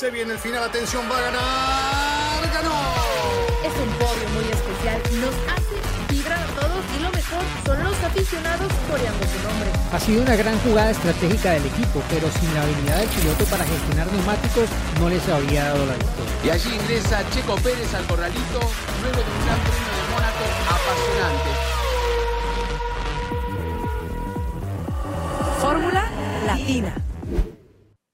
Se viene el final, atención, va a ganar. ¡Ganó! Es un podio muy especial. Nos hace vibrar a todos y lo mejor son los aficionados coreando su nombre. Ha sido una gran jugada estratégica del equipo, pero sin la habilidad del piloto para gestionar neumáticos no les habría dado la victoria. Y allí ingresa Checo Pérez al corralito luego de un gran premio de Mónaco apasionante. Fórmula Latina.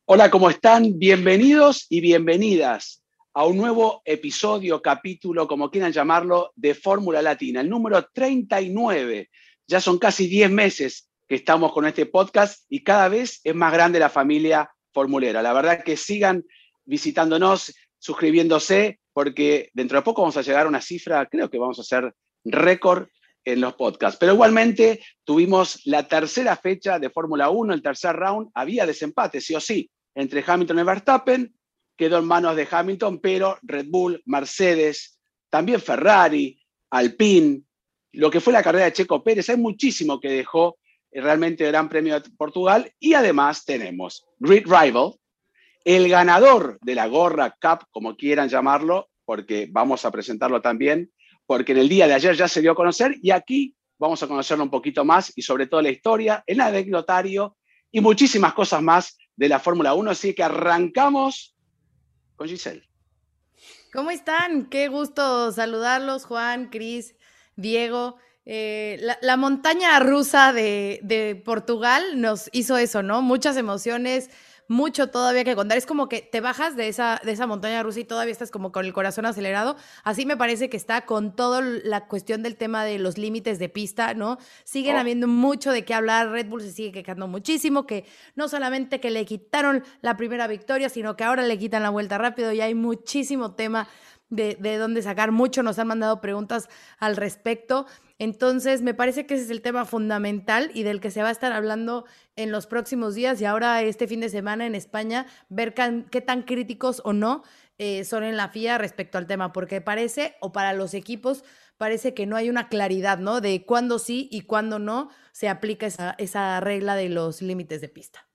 Hola, ¿cómo están? Bienvenidos y bienvenidas a un nuevo episodio, capítulo, como quieran llamarlo, de Fórmula Latina, el número 39. Ya son casi 10 meses que estamos con este podcast y cada vez es más grande la familia formulera. La verdad que sigan visitándonos, suscribiéndose, porque dentro de poco vamos a llegar a una cifra, creo que vamos a hacer récord en los podcasts. Pero igualmente tuvimos la tercera fecha de Fórmula 1, el tercer round, había desempate, sí o sí, entre Hamilton y Verstappen, quedó en manos de Hamilton, pero Red Bull, Mercedes, también Ferrari, Alpine, lo que fue la carrera de Checo Pérez, hay muchísimo que dejó realmente el Gran Premio de Portugal y además tenemos Grid Rival, el ganador de la Gorra Cup, como quieran llamarlo, porque vamos a presentarlo también, porque en el día de ayer ya se dio a conocer y aquí vamos a conocerlo un poquito más y sobre todo la historia, el anecdotario y muchísimas cosas más de la Fórmula 1. Así que arrancamos con Giselle. ¿Cómo están? Qué gusto saludarlos, Juan, Cris, Diego. Eh, la, la, montaña rusa de, de Portugal nos hizo eso, ¿no? Muchas emociones, mucho todavía que contar. Es como que te bajas de esa, de esa montaña rusa y todavía estás como con el corazón acelerado. Así me parece que está con toda la cuestión del tema de los límites de pista, ¿no? Siguen Oh. habiendo mucho de qué hablar. Red Bull se sigue quejando muchísimo, que no solamente que le quitaron la primera victoria, sino que ahora le quitan la vuelta rápido y hay muchísimo tema de, de dónde sacar. Mucho nos han mandado preguntas al respecto. Entonces, me parece que ese es el tema fundamental y del que se va a estar hablando en los próximos días y ahora este fin de semana en España, ver qué tan críticos o no eh, son en la FIA respecto al tema, porque parece, o para los equipos, parece que no hay una claridad, ¿no? De cuándo sí y cuándo no se aplica esa, esa regla de los límites de pista.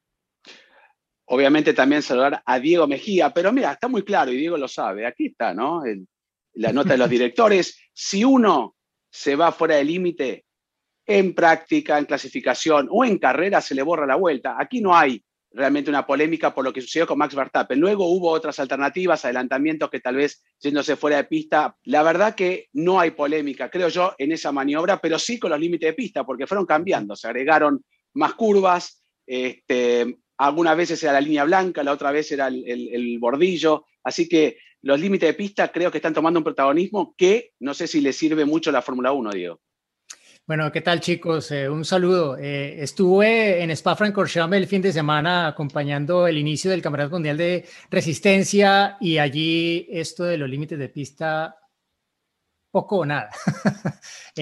Obviamente también saludar a Diego Mejía, pero mira, está muy claro y Diego lo sabe. Aquí está, ¿no? La nota de los directores. Si uno se va fuera del límite en práctica, en clasificación o en carrera, se le borra la vuelta. Aquí no hay realmente una polémica por lo que sucedió con Max Verstappen. Luego hubo otras alternativas, adelantamientos que tal vez yéndose fuera de pista. La verdad que no hay polémica, creo yo, en esa maniobra, pero sí con los límites de pista, porque fueron cambiando, se agregaron más curvas, este, algunas veces era la línea blanca, la otra vez era el, el- el bordillo, así que los límites de pista creo que están tomando un protagonismo que no sé si le sirve mucho a la Fórmula 1, Diego. Bueno, ¿qué tal chicos? Eh, un saludo. Eh, estuve en Spa-Francorchamps el fin de semana acompañando el inicio del Campeonato Mundial de Resistencia y allí esto de los límites de pista poco o nada en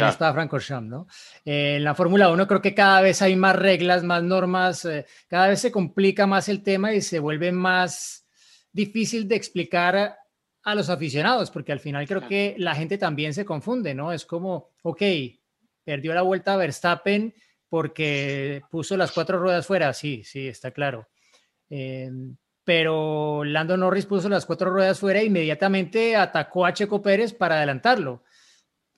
Claro. Spa-Francorchamps, ¿no? Eh, en la Fórmula 1 creo que cada vez hay más reglas, más normas, eh, cada vez se complica más el tema y se vuelve más difícil de explicar a los aficionados, porque al final creo que la gente también se confunde, ¿no? Es como, ok, perdió la vuelta a Verstappen porque puso las cuatro ruedas fuera, sí, sí, está claro. Eh, pero Lando Norris puso las cuatro ruedas fuera e inmediatamente atacó a Checo Pérez para adelantarlo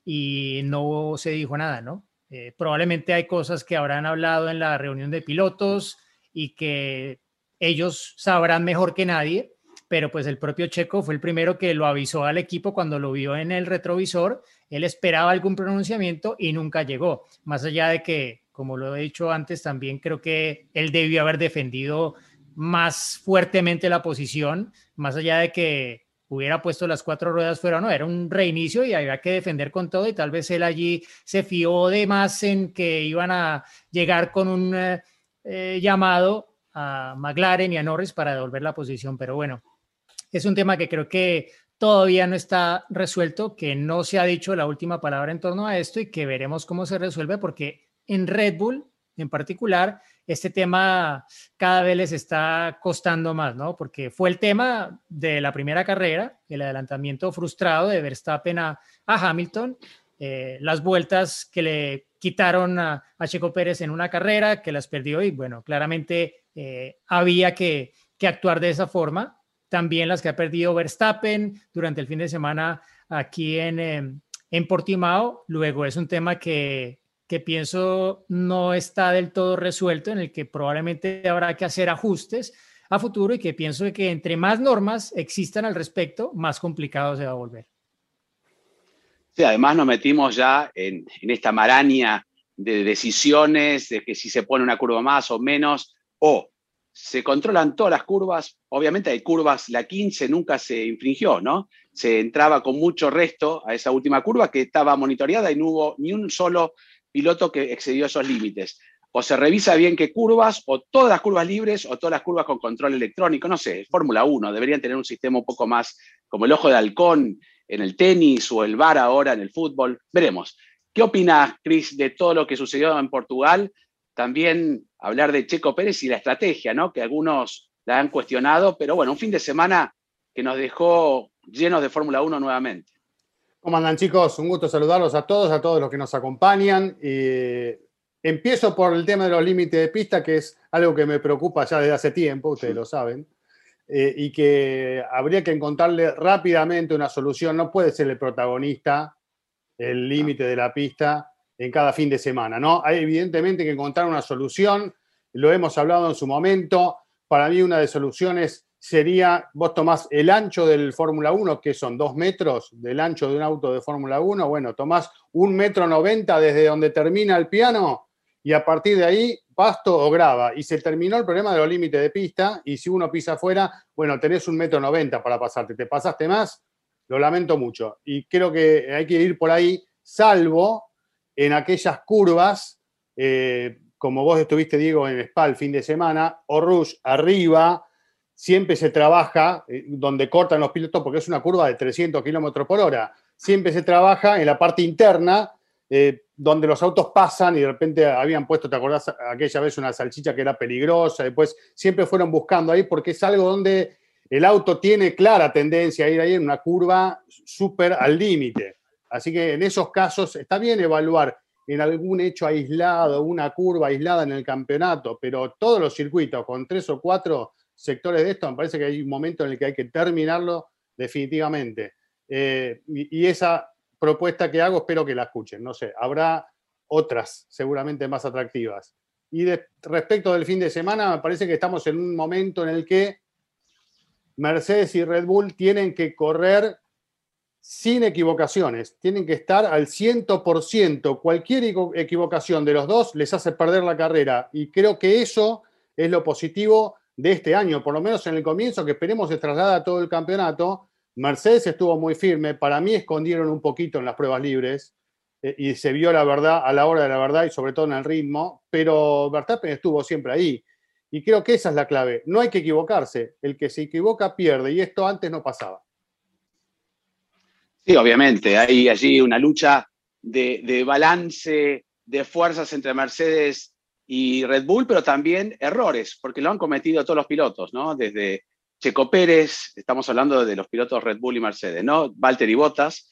y no se dijo nada, ¿no? Eh, probablemente hay cosas que habrán hablado en la reunión de pilotos y que ellos sabrán mejor que nadie, pero pues el propio Checo fue el primero que lo avisó al equipo cuando lo vio en el retrovisor, él esperaba algún pronunciamiento y nunca llegó, más allá de que, como lo he dicho antes, también creo que él debió haber defendido más fuertemente la posición, más allá de que hubiera puesto las cuatro ruedas fuera no, era un reinicio y había que defender con todo y tal vez él allí se fió de más en que iban a llegar con un eh, eh, llamado a McLaren y a Norris para devolver la posición, pero bueno, es un tema que creo que todavía no está resuelto, que no se ha dicho la última palabra en torno a esto y que veremos cómo se resuelve porque en Red Bull en particular, este tema cada vez les está costando más, ¿no? Porque fue el tema de la primera carrera, el adelantamiento frustrado de Verstappen a, a Hamilton, eh, las vueltas que le quitaron a, a, Checo Pérez en una carrera, que las perdió y bueno, claramente eh, había que, que, actuar de esa forma. También las que ha perdido Verstappen durante el fin de semana aquí en, em, en Portimao. Luego es un tema que, que pienso no está del todo resuelto, en el que probablemente habrá que hacer ajustes a futuro y que pienso que entre más normas existan al respecto, más complicado se va a volver. Sí, además nos metimos ya en, en esta maraña de decisiones, de que si se pone una curva más o menos, o se controlan todas las curvas, obviamente hay curvas, la 15 nunca se infringió, ¿no? Se entraba con mucho resto a esa última curva que estaba monitoreada y no hubo ni un solo piloto que excedió esos límites. O se revisa bien qué curvas, o todas las curvas libres, o todas las curvas con control electrónico, no sé, Fórmula 1, deberían tener un sistema un poco más como el ojo de halcón en el tenis o el bar ahora en el fútbol. Veremos. ¿Qué opinas, Chris, de todo lo que sucedió en Portugal? También hablar de Checo Pérez y la estrategia, ¿no? Que algunos la han cuestionado, pero bueno, un fin de semana que nos dejó llenos de Fórmula 1 nuevamente. ¿Cómo andan chicos? Un gusto saludarlos a todos, a todos los que nos acompañan. empiezo por el tema de los límites de pista, que es algo que me preocupa ya desde hace tiempo, ustedes lo saben, eh, y que habría que encontrarle rápidamente una solución. No puede ser el protagonista el límite de la pista en cada fin de semana, ¿no? Hay evidentemente que encontrar una solución, lo hemos hablado en su momento. Para mí una de soluciones sería, vos tomás el ancho del Fórmula 1, que son dos metros del ancho de un auto de Fórmula 1, bueno, tomás un metro noventa desde donde termina el piano y a partir de ahí pasto o grava. Y se terminó el problema de los límites de pista y si uno pisa afuera, bueno, tenés un metro noventa para pasarte. ¿Te pasaste más? Lo lamento mucho. Y creo que hay que ir por ahí, salvo en aquellas curvas, eh, como vos estuviste, Diego, en Spa el fin de semana, o Rush arriba, siempre se trabaja eh, donde cortan los pilotos, porque es una curva de 300 kilómetros por hora. Siempre se trabaja en la parte interna, eh, donde los autos pasan y de repente habían puesto, ¿te acordás aquella vez una salchicha que era peligrosa? Después siempre fueron buscando ahí porque es algo donde el auto tiene clara tendencia a ir ahí en una curva súper al límite. Así que en esos casos está bien evaluar en algún hecho aislado, una curva aislada en el campeonato, pero todos los circuitos con tres o cuatro sectores de esto, me parece que hay un momento en el que hay que terminarlo definitivamente. Eh, y, esa propuesta que hago espero que la escuchen. No sé, habrá otras seguramente más atractivas. Y respecto del fin de semana, me parece que estamos en un momento en el que Mercedes y Red Bull tienen que correr sin equivocaciones, tienen que estar al 100%. Cualquier equivocación de los dos les hace perder la carrera y creo que eso es lo positivo de este año, por lo menos en el comienzo, que esperemos se traslada a todo el campeonato. Mercedes estuvo muy firme, para mí escondieron un poquito en las pruebas libres eh, y se vio la verdad a la hora de la verdad y sobre todo en el ritmo, pero Verstappen estuvo siempre ahí. Y creo que esa es la clave. No hay que equivocarse. El que se equivoca pierde y esto antes no pasaba. Sí, obviamente. Hay allí una lucha de, de balance de fuerzas entre Mercedes y Red Bull, pero también errores, porque lo han cometido todos los pilotos, ¿no? Desde Checo Pérez, estamos hablando de los pilotos Red Bull y Mercedes, ¿no? Valtteri Bottas,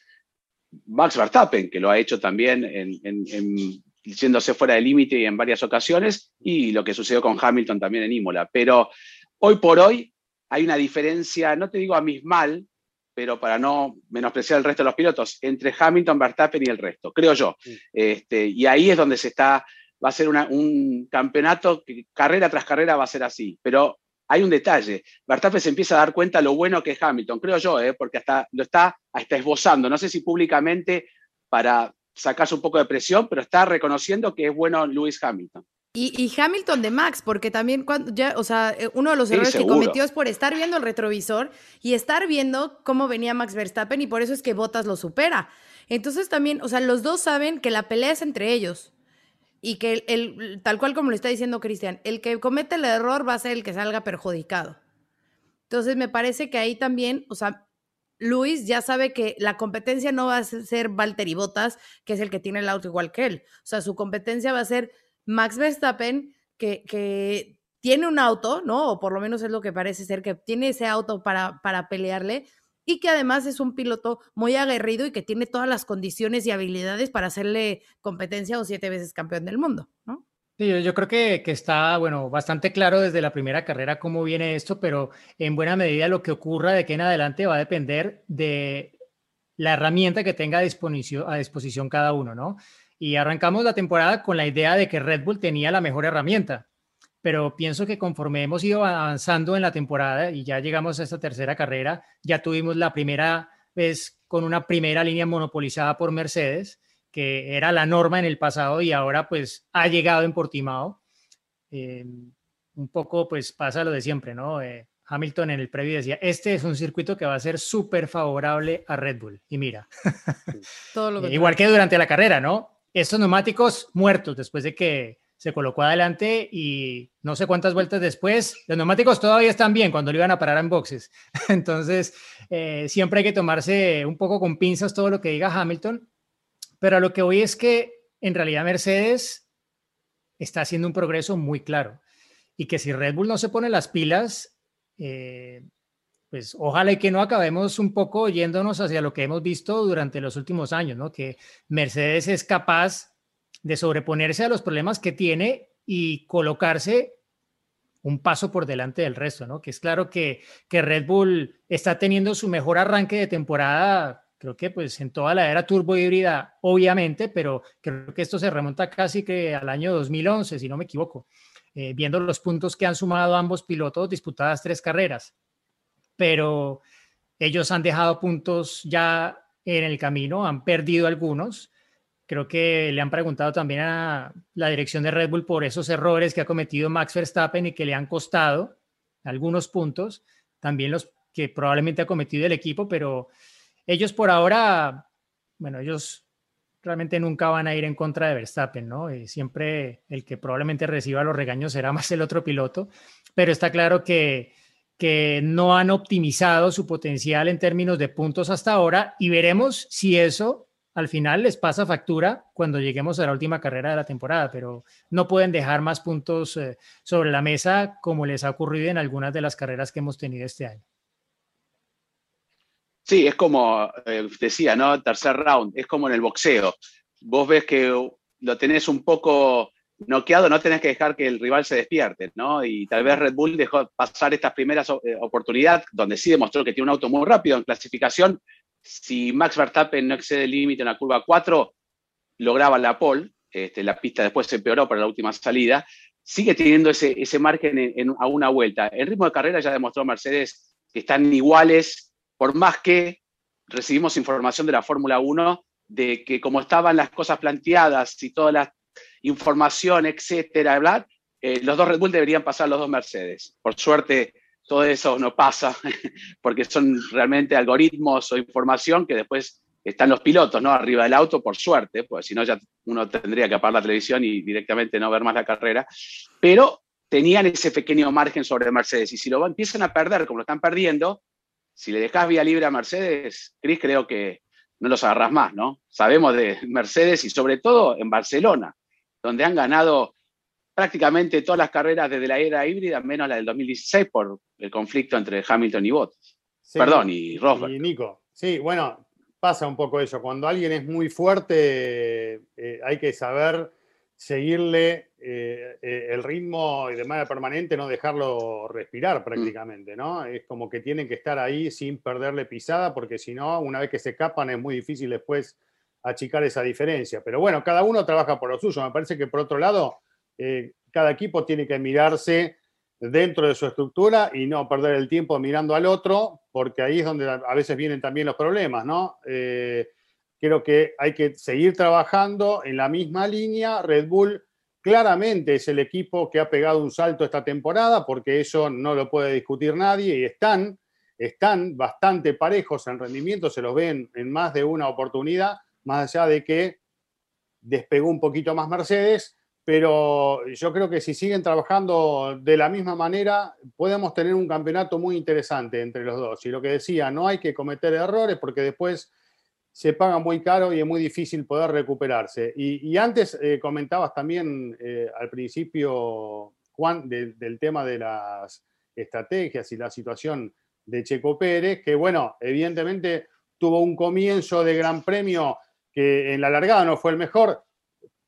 Max Verstappen, que lo ha hecho también en, en, yéndose fuera del límite en varias ocasiones, y lo que sucedió con Hamilton también en Imola. Pero hoy por hoy hay una diferencia, no te digo abismal, pero para no menospreciar el resto de los pilotos, entre Hamilton, Verstappen y el resto, creo yo. Este, y ahí es donde se está va a ser un campeonato que carrera tras carrera va a ser así. Pero hay un detalle. Verstappen se empieza a dar cuenta lo bueno que es Hamilton, creo yo, ¿eh? porque hasta lo está hasta esbozando. No sé si públicamente para sacarse un poco de presión, pero está reconociendo que es bueno Lewis Hamilton. Y, Hamilton de Max, porque también cuando ya, o sea, eh, uno de los errores que cometió es por estar viendo el retrovisor y estar viendo cómo venía Max Verstappen y por eso es que Bottas lo supera. Entonces también, o sea, los dos saben que la pelea es entre ellos y que el, tal cual como lo está diciendo Cristian, el que comete el error va a ser el que salga perjudicado. Entonces me parece que ahí también, o sea, Luis ya sabe que la competencia no va a ser Valtteri Bottas, que es el que tiene el auto igual que él. O sea, su competencia va a ser Max Verstappen, que, tiene un auto, ¿no? O por lo menos es lo que parece ser, que tiene ese auto para, para pelearle, y que además es un piloto muy aguerrido y que tiene todas las condiciones y habilidades para hacerle competencia un siete veces campeón del mundo, ¿no? yo, creo que, que, está, bueno, bastante claro desde la primera carrera cómo viene esto, pero en buena medida lo que ocurra de aquí en adelante va a depender de la herramienta que tenga a disposición, a disposición cada uno, ¿no? Y arrancamos la temporada con la idea de que Red Bull tenía la mejor herramienta, pero pienso que conforme hemos ido avanzando en la temporada y ya llegamos a esta tercera carrera, ya tuvimos la primera vez con una primera línea monopolizada por Mercedes que era la norma en el pasado y ahora pues ha llegado en Portimao. Eh, un poco pues pasa lo de siempre, ¿no? Eh, Hamilton en el previo decía, este es un circuito que va a ser súper favorable a Red Bull. Y mira, Todo igual que durante la carrera, ¿no? Estos neumáticos muertos después de que se colocó adelante y no sé cuántas vueltas después, los neumáticos todavía están bien cuando lo iban a parar en boxes. Entonces, siempre hay que tomarse un poco con pinzas todo lo que diga Hamilton pero a lo que voy es que en realidad Mercedes está haciendo un progreso muy claro y que si Red Bull no se pone las pilas, eh, pues ojalá y que no acabemos un poco yéndonos hacia lo que hemos visto durante los últimos años, ¿no? Que Mercedes es capaz de sobreponerse a los problemas que tiene y colocarse un paso por delante del resto, ¿no? Que es claro que, que Red Bull está teniendo su mejor arranque de temporada creo que pues en toda la era turbo híbrida, obviamente, pero creo que esto se remonta casi que al año 2011, si no me equivoco, eh, viendo los puntos que han sumado ambos pilotos disputadas tres carreras. Pero ellos han dejado puntos ya en el camino, han perdido algunos. Creo que le han preguntado también a la dirección de Red Bull por esos errores que ha cometido Max Verstappen y que le han costado algunos puntos, también los que probablemente ha cometido el equipo, pero ellos por ahora, bueno, ellos realmente nunca van a ir en contra de Verstappen, ¿no? Y siempre el que probablemente reciba los regaños será más el otro piloto, pero está claro que, que no han optimizado su potencial en términos de puntos hasta ahora y veremos si eso al final les pasa factura cuando lleguemos a la última carrera de la temporada, pero no pueden dejar más puntos eh, sobre la mesa como les ha ocurrido en algunas de las carreras que hemos tenido este año. Sí, es como eh, decía, ¿no? Tercer round, es como en el boxeo. Vos ves que lo tenés un poco noqueado, no tenés que dejar que el rival se despierte, ¿no? Y tal vez Red Bull dejó pasar estas primeras eh, oportunidades, donde sí demostró que tiene un auto muy rápido en clasificación. Si Max Verstappen no excede el límite en la curva 4, lograba la pole, este, la pista después se empeoró para la última salida, sigue teniendo ese, ese margen a una vuelta. El ritmo de carrera ya demostró Mercedes que están iguales por más que recibimos información de la Fórmula 1 de que como estaban las cosas planteadas y toda la información, etcétera, bla, eh, los dos Red Bull deberían pasar los dos Mercedes. Por suerte, todo eso no pasa porque son realmente algoritmos o información que después están los pilotos, ¿no? Arriba del auto, por suerte, pues si no ya uno tendría que apagar la televisión y directamente no ver más la carrera. Pero tenían ese pequeño margen sobre Mercedes y si lo empiezan a perder como lo están perdiendo, si le dejas vía libre a Mercedes, Cris, creo que no los agarras más, ¿no? Sabemos de Mercedes y sobre todo en Barcelona, donde han ganado prácticamente todas las carreras desde la era híbrida, menos la del 2016 por el conflicto entre Hamilton y Bottas. Perdón, y Rosberg. Y Nico, sí, bueno, pasa un poco eso. Cuando alguien es muy fuerte, eh, hay que saber seguirle eh, eh, el ritmo y de manera permanente, no dejarlo respirar mm. prácticamente, ¿no? Es como que tienen que estar ahí sin perderle pisada, porque si no, una vez que se escapan es muy difícil después achicar esa diferencia. Pero bueno, cada uno trabaja por lo suyo. Me parece que por otro lado, eh, cada equipo tiene que mirarse dentro de su estructura y no perder el tiempo mirando al otro, porque ahí es donde a veces vienen también los problemas, ¿no? Creo que hay que seguir trabajando en la misma línea. Red Bull claramente es el equipo que ha pegado un salto esta temporada, porque eso no lo puede discutir nadie y están, están bastante parejos en rendimiento, se los ven en más de una oportunidad, más allá de que despegó un poquito más Mercedes, pero yo creo que si siguen trabajando de la misma manera, podemos tener un campeonato muy interesante entre los dos. Y lo que decía, no hay que cometer errores porque después se paga muy caro y es muy difícil poder recuperarse. Y, antes eh, comentabas también eh, al principio, Juan, del tema de las estrategias y la situación de Checo Pérez, que bueno, evidentemente tuvo un comienzo de gran premio que en la largada no fue el mejor,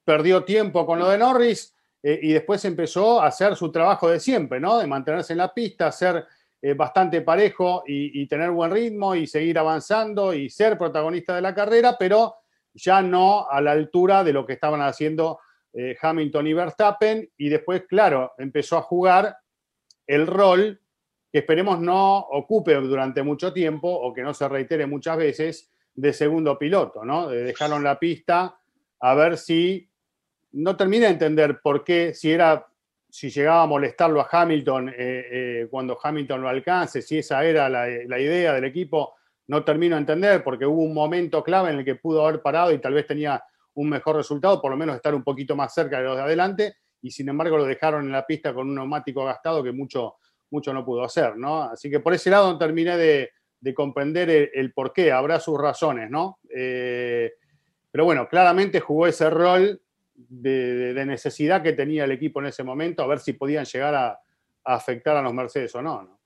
perdió tiempo con lo de Norris eh, y después empezó a hacer su trabajo de siempre, ¿no? De mantenerse en la pista, ser eh, bastante parejo y, tener buen ritmo y seguir avanzando y ser protagonista de la carrera, pero ya no a la altura de lo que estaban haciendo eh, Hamilton y Verstappen. Y después, claro, empezó a jugar el rol que esperemos no ocupe durante mucho tiempo o que no se reitere muchas veces de segundo piloto, ¿no? De dejaron la pista a ver si no terminé de entender por qué, si era si llegaba a molestarlo a Hamilton eh, eh, cuando Hamilton lo alcance, si esa era la, idea del equipo, no termino de entender porque hubo un momento clave en el que pudo haber parado y tal vez tenía un mejor resultado, por lo menos estar un poquito más cerca de los de adelante, y sin embargo lo dejaron en la pista con un neumático gastado que mucho, mucho no pudo hacer, ¿no? Así que por ese lado terminé de, comprender el, por qué, habrá sus razones, ¿no? Eh, pero bueno, claramente jugó ese rol de, necesidad que tenía el equipo en ese momento, a ver si podían llegar a, afectar a los Mercedes o no.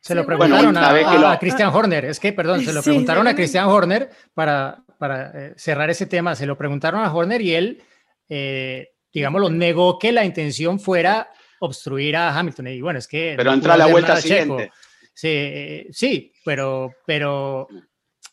Se lo preguntaron a, Christian Horner, es que, perdón, se lo preguntaron a Christian Horner para, para eh, cerrar ese tema, se lo preguntaron a Horner y él, eh, digamos, lo negó que la intención fuera obstruir a Hamilton. Y bueno, es que... Pero entra la vuelta siguiente. Sí, eh, sí, pero, pero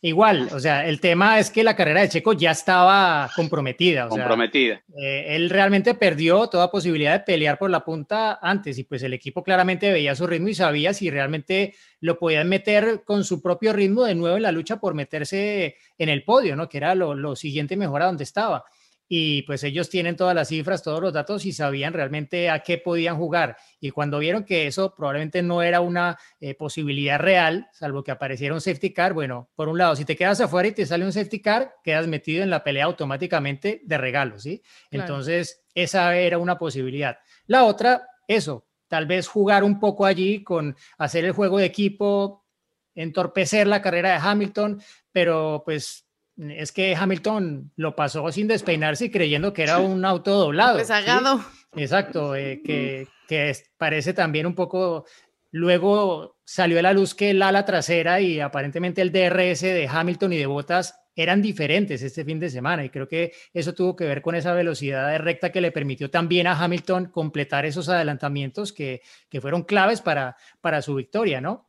Igual, o sea, el tema es que la carrera de Checo ya estaba comprometida. comprometida. Eh, él realmente perdió toda posibilidad de pelear por la punta antes y pues el equipo claramente veía su ritmo y sabía si realmente lo podían meter con su propio ritmo de nuevo en la lucha por meterse en el podio, ¿no? Que era lo, lo siguiente mejor a donde estaba y pues ellos tienen todas las cifras, todos los datos y sabían realmente a qué podían jugar. Y cuando vieron que eso probablemente no era una eh, posibilidad real, salvo que apareciera un safety car, bueno, por un lado, si te quedas afuera y te sale un safety car, quedas metido en la pelea automáticamente de regalo, ¿sí? Entonces, esa era una posibilidad. La otra, eso, tal vez jugar un poco allí con hacer el juego de equipo, entorpecer la carrera de Hamilton, pero pues es que Hamilton lo pasó sin despeinarse y creyendo que era un auto doblado. Rezagado. Exacto, eh, que, que, parece también un poco. Luego salió a la luz que el ala trasera y aparentemente el DRS de Hamilton y de Bottas eran diferentes este fin de semana y creo que eso tuvo que ver con esa velocidad de recta que le permitió también a Hamilton completar esos adelantamientos que, que fueron claves para, para su victoria, ¿no?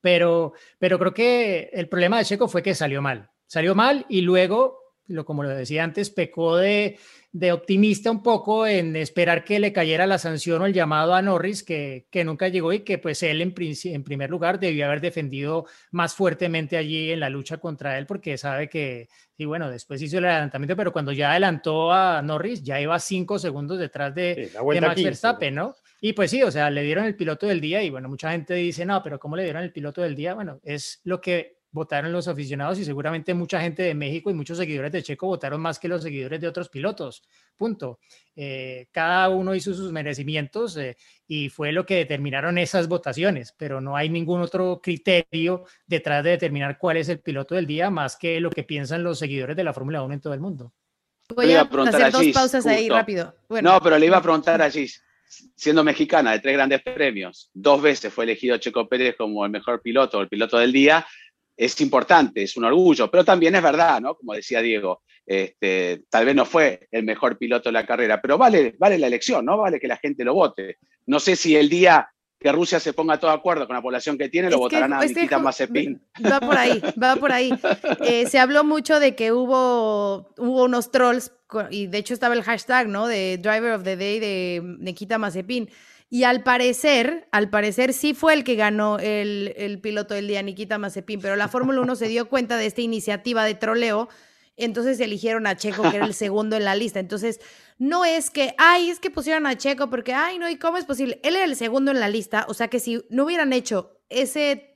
Pero, pero creo que el problema de Checo fue que salió mal salió mal y luego, lo, como lo decía antes, pecó de, de optimista un poco en esperar que le cayera la sanción o el llamado a Norris, que, que nunca llegó y que pues él en, en primer lugar debió haber defendido más fuertemente allí en la lucha contra él, porque sabe que, sí, bueno, después hizo el adelantamiento, pero cuando ya adelantó a Norris, ya iba cinco segundos detrás de, de Max Verstappen, ¿no? Y pues sí, o sea, le dieron el piloto del día y bueno, mucha gente dice, no, pero ¿cómo le dieron el piloto del día? Bueno, es lo que votaron los aficionados y seguramente mucha gente de México y muchos seguidores de Checo votaron más que los seguidores de otros pilotos. Punto. Eh, cada uno hizo sus merecimientos eh, y fue lo que determinaron esas votaciones, pero no hay ningún otro criterio detrás de determinar cuál es el piloto del día más que lo que piensan los seguidores de la Fórmula 1 en todo el mundo. Voy a, hacer dos pausas ahí rápido. No, pero le iba a preguntar a Gis, siendo mexicana de tres grandes premios, dos veces fue elegido Checo Pérez como el mejor piloto, el piloto del día, es importante, es un orgullo, pero también es verdad, ¿no? Como decía Diego, este, tal vez no fue el mejor piloto de la carrera, pero vale, vale la elección, ¿no? Vale que la gente lo vote. No sé si el día que Rusia se ponga todo de acuerdo con la población que tiene, lo votarán a Nikita Mazepin. Va por ahí, va por ahí. Eh, se habló mucho de que hubo, hubo unos trolls, y de hecho estaba el hashtag, ¿no? De Driver of the Day de Nikita Mazepin. Y al parecer, al parecer sí fue el que ganó el, piloto del día, Nikita Mazepin, pero la Fórmula 1 se dio cuenta de esta iniciativa de troleo, entonces eligieron a Checo, que era el segundo en la lista. Entonces, no es que, ay, es que pusieron a Checo porque, ay, no, ¿y cómo es posible? Él era el segundo en la lista, o sea que si no hubieran hecho ese,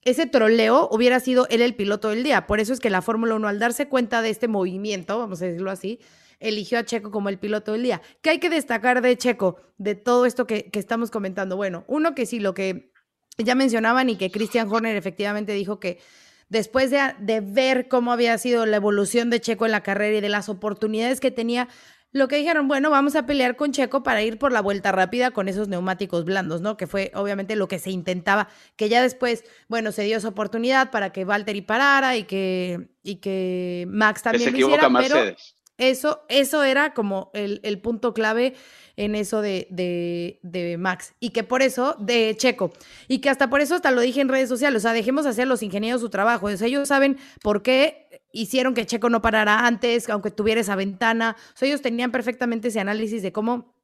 ese troleo, hubiera sido él el piloto del día. Por eso es que la Fórmula 1, al darse cuenta de este movimiento, vamos a decirlo así, eligió a Checo como el piloto del día. ¿Qué hay que destacar de Checo, de todo esto que, estamos comentando? Bueno, uno que sí, lo que ya mencionaban y que Christian Horner efectivamente dijo que después de, de, ver cómo había sido la evolución de Checo en la carrera y de las oportunidades que tenía, lo que dijeron, bueno, vamos a pelear con Checo para ir por la vuelta rápida con esos neumáticos blandos, ¿no? Que fue obviamente lo que se intentaba, que ya después, bueno, se dio esa oportunidad para que Valtteri parara y que, y que Max también lo hiciera, pero Eso, eso era como el, el punto clave en eso de, de, de, Max. Y que por eso, de Checo, y que hasta por eso hasta lo dije en redes sociales, o sea, dejemos hacer los ingenieros su trabajo. O sea, ellos saben por qué hicieron que Checo no parara antes, aunque tuviera esa ventana. O sea, ellos tenían perfectamente ese análisis de cómo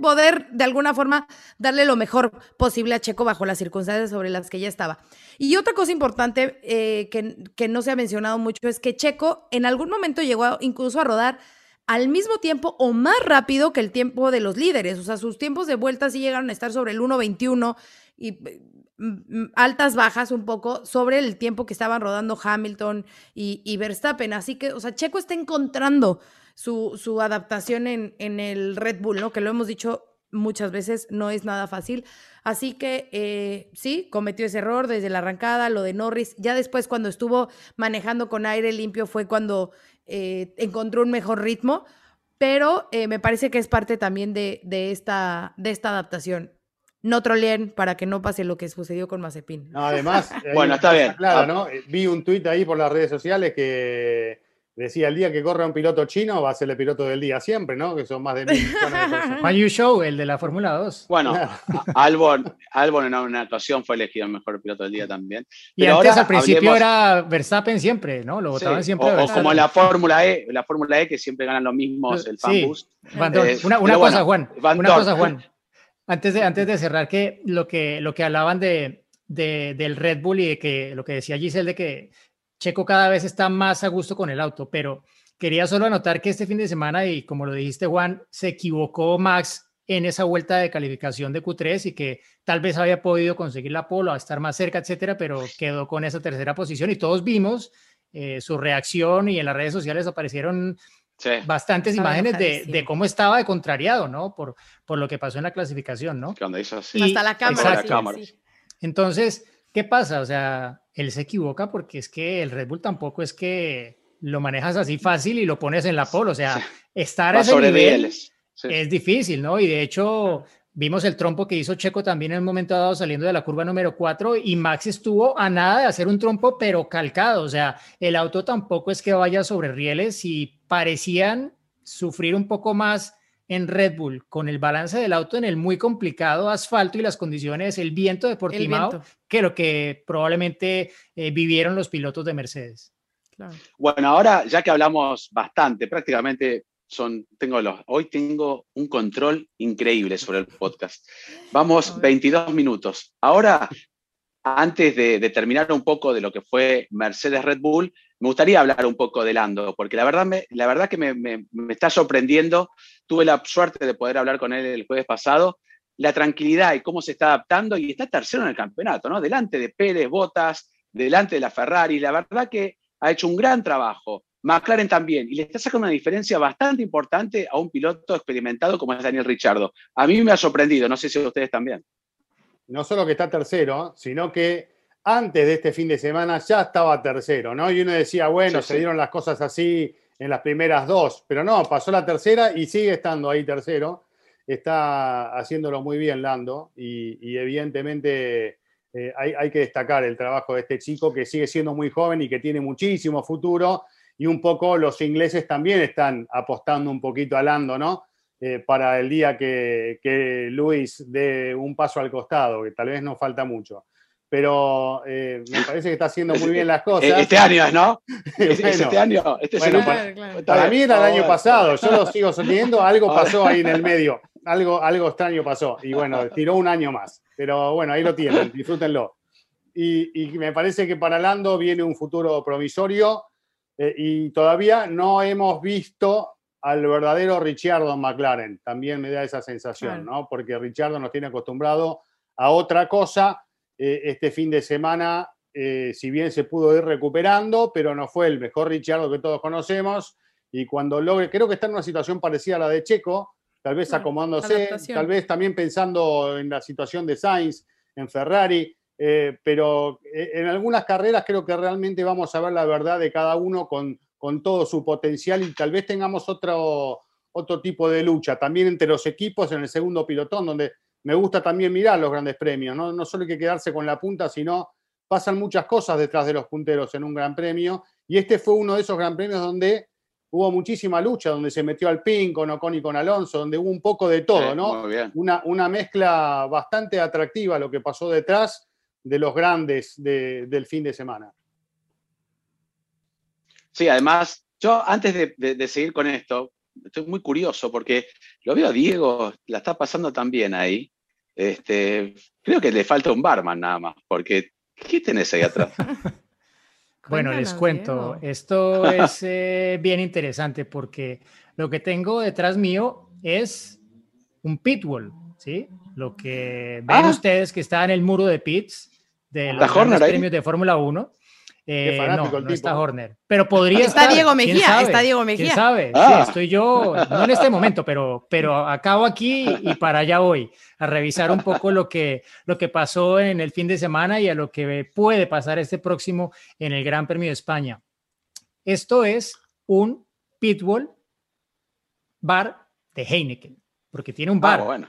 poder de alguna forma darle lo mejor posible a Checo bajo las circunstancias sobre las que ya estaba. Y otra cosa importante eh, que, que, no se ha mencionado mucho es que Checo en algún momento llegó incluso a rodar al mismo tiempo o más rápido que el tiempo de los líderes. O sea, sus tiempos de vuelta sí llegaron a estar sobre el 1.21 y mm, mm, altas, bajas un poco sobre el tiempo que estaban rodando Hamilton y, y Verstappen. Así que, o sea, Checo está encontrando su, adaptación en, en, el Red Bull, ¿no? Que lo hemos dicho muchas veces, no es nada fácil. Así que eh, sí, cometió ese error desde la arrancada, lo de Norris. Ya después, cuando estuvo manejando con aire limpio, fue cuando eh, encontró un mejor ritmo. Pero eh, me parece que es parte también de, de, esta, de esta adaptación no troleen para que no pase lo que sucedió con Mazepin. además, bueno, está bien. Claro, ah. ¿no? Vi un tuit ahí por las redes sociales que Decía, el día que corra un piloto chino va a ser el piloto del día siempre, ¿no? Que son más de mil millones Show, el de la Fórmula 2. Bueno, Albon, Albon en una actuación fue elegido el mejor piloto del día también. y antes al principio era Verstappen siempre, ¿no? Lo votaban siempre. O, como la Fórmula E, la Fórmula E que siempre ganan los mismos, el fan boost. Eh, una, cosa, Juan. Una cosa, Juan. Antes de, antes de cerrar, que lo que, lo que hablaban de, de, del Red Bull y de que lo que decía Giselle de que Checo cada vez está más a gusto con el auto, pero quería solo anotar que este fin de semana, y como lo dijiste Juan, se equivocó Max en esa vuelta de calificación de Q3 y que tal vez había podido conseguir la polo, a estar más cerca, etcétera, pero quedó con esa tercera posición y todos vimos eh, su reacción y en las redes sociales aparecieron bastantes imágenes de, cómo estaba de contrariado, ¿no? Por, por lo que pasó en la clasificación, ¿no? Hasta la cámara. Entonces, ¿qué pasa? O sea, él se equivoca porque es que el Red Bull tampoco es que lo manejas así fácil y lo pones en la pole. O sea, estar a ese nivel es difícil, ¿no? Y de hecho, vimos el trompo que hizo Checo también en un momento dado saliendo de la curva número 4 y Max estuvo a nada de hacer un trompo, pero calcado. O sea, el auto tampoco es que vaya sobre rieles y parecían sufrir un poco más en Red Bull con el balance del auto en el muy complicado asfalto y las condiciones, el viento de Portimao, que lo que probablemente eh, vivieron los pilotos de Mercedes. Bueno, ahora ya que hablamos bastante, prácticamente son, tengo los, hoy tengo un control increíble sobre el podcast. Vamos 22 minutos. Ahora, antes de, de, terminar un poco de lo que fue Mercedes Red Bull, me gustaría hablar un poco de Lando, porque la verdad, la verdad que me, me, está sorprendiendo. Tuve la suerte de poder hablar con él el jueves pasado. La tranquilidad y cómo se está adaptando y está tercero en el campeonato, ¿no? Delante de Pérez, Botas, delante de la Ferrari. La verdad que ha hecho un gran trabajo. McLaren también, y le está sacando una diferencia bastante importante a un piloto experimentado como es Daniel Richardo. A mí me ha sorprendido, no sé si a ustedes también. No solo que está tercero, sino que antes de este fin de semana ya estaba tercero, ¿no? Y uno decía, bueno, se dieron las cosas así en las primeras dos, pero no, pasó la tercera y sigue estando ahí tercero. Está haciéndolo muy bien Lando y, evidentemente eh, hay, que destacar el trabajo de este chico que sigue siendo muy joven y que tiene muchísimo futuro y un poco los ingleses también están apostando un poquito a Lando, ¿no? Eh, para el día que, que Luis dé un paso al costado, que tal vez no falta mucho pero eh, me parece que está haciendo muy bien las cosas. Este año, ¿no? este año. Este Para mí era el año pasado, yo lo sigo sosteniendo, algo pasó ahí en el medio, algo, algo extraño pasó, y bueno, tiró un año más, pero bueno, ahí lo tienen, disfrútenlo. Y, y me parece que para Lando viene un futuro provisorio eh, y todavía no hemos visto al verdadero Richardo McLaren, también me da esa sensación, ¿no? Porque Richardo nos tiene acostumbrado a otra cosa eh, este fin de semana, eh, si bien se pudo ir recuperando, pero no fue el mejor Richardo que todos conocemos. Y cuando logre, creo que está en una situación parecida a la de Checo, tal vez acomodándose, tal vez también pensando en la situación de Sainz, en Ferrari, eh, pero en algunas carreras creo que realmente vamos a ver la verdad de cada uno con, con todo su potencial y tal vez tengamos otro, otro tipo de lucha, también entre los equipos en el segundo pilotón, donde me gusta también mirar los grandes premios, ¿no? no solo hay que quedarse con la punta, sino pasan muchas cosas detrás de los punteros en un gran premio Y este fue uno de esos Gran Premios donde hubo muchísima lucha, donde se metió al pin con Ocon y con Alonso, donde hubo un poco de todo, Sí, ¿no? Una, una mezcla bastante atractiva lo que pasó detrás de los grandes de- del fin de semana. Sí, además, yo antes de, de- de seguir con esto, estoy muy curioso porque lo veo a Diego, la está pasando tan bien ahí. Este, creo que le falta un barman nada más, porque ¿qué tenés ahí atrás? Bueno, les cuento, Diego. esto es eh, bien interesante porque lo que tengo detrás mío es un pitbull, ¿sí? Lo que ven Ah. ustedes que está en el muro de pits de los premios de Fórmula 1. Eh, fanático no, el no está. Horner, pero podría Está estar. Diego ¿quién Mejía, sabe? está Diego ¿Quién Mejía. sabe? Ah. Sí, estoy yo, no en este momento, pero, pero acabo aquí y para allá voy a revisar un poco lo que, lo que pasó en el fin de semana y a lo que puede pasar este próximo en el Gran Premio de España. Esto es un pitbull bar de Heineken, porque tiene un bar. Ah, bueno.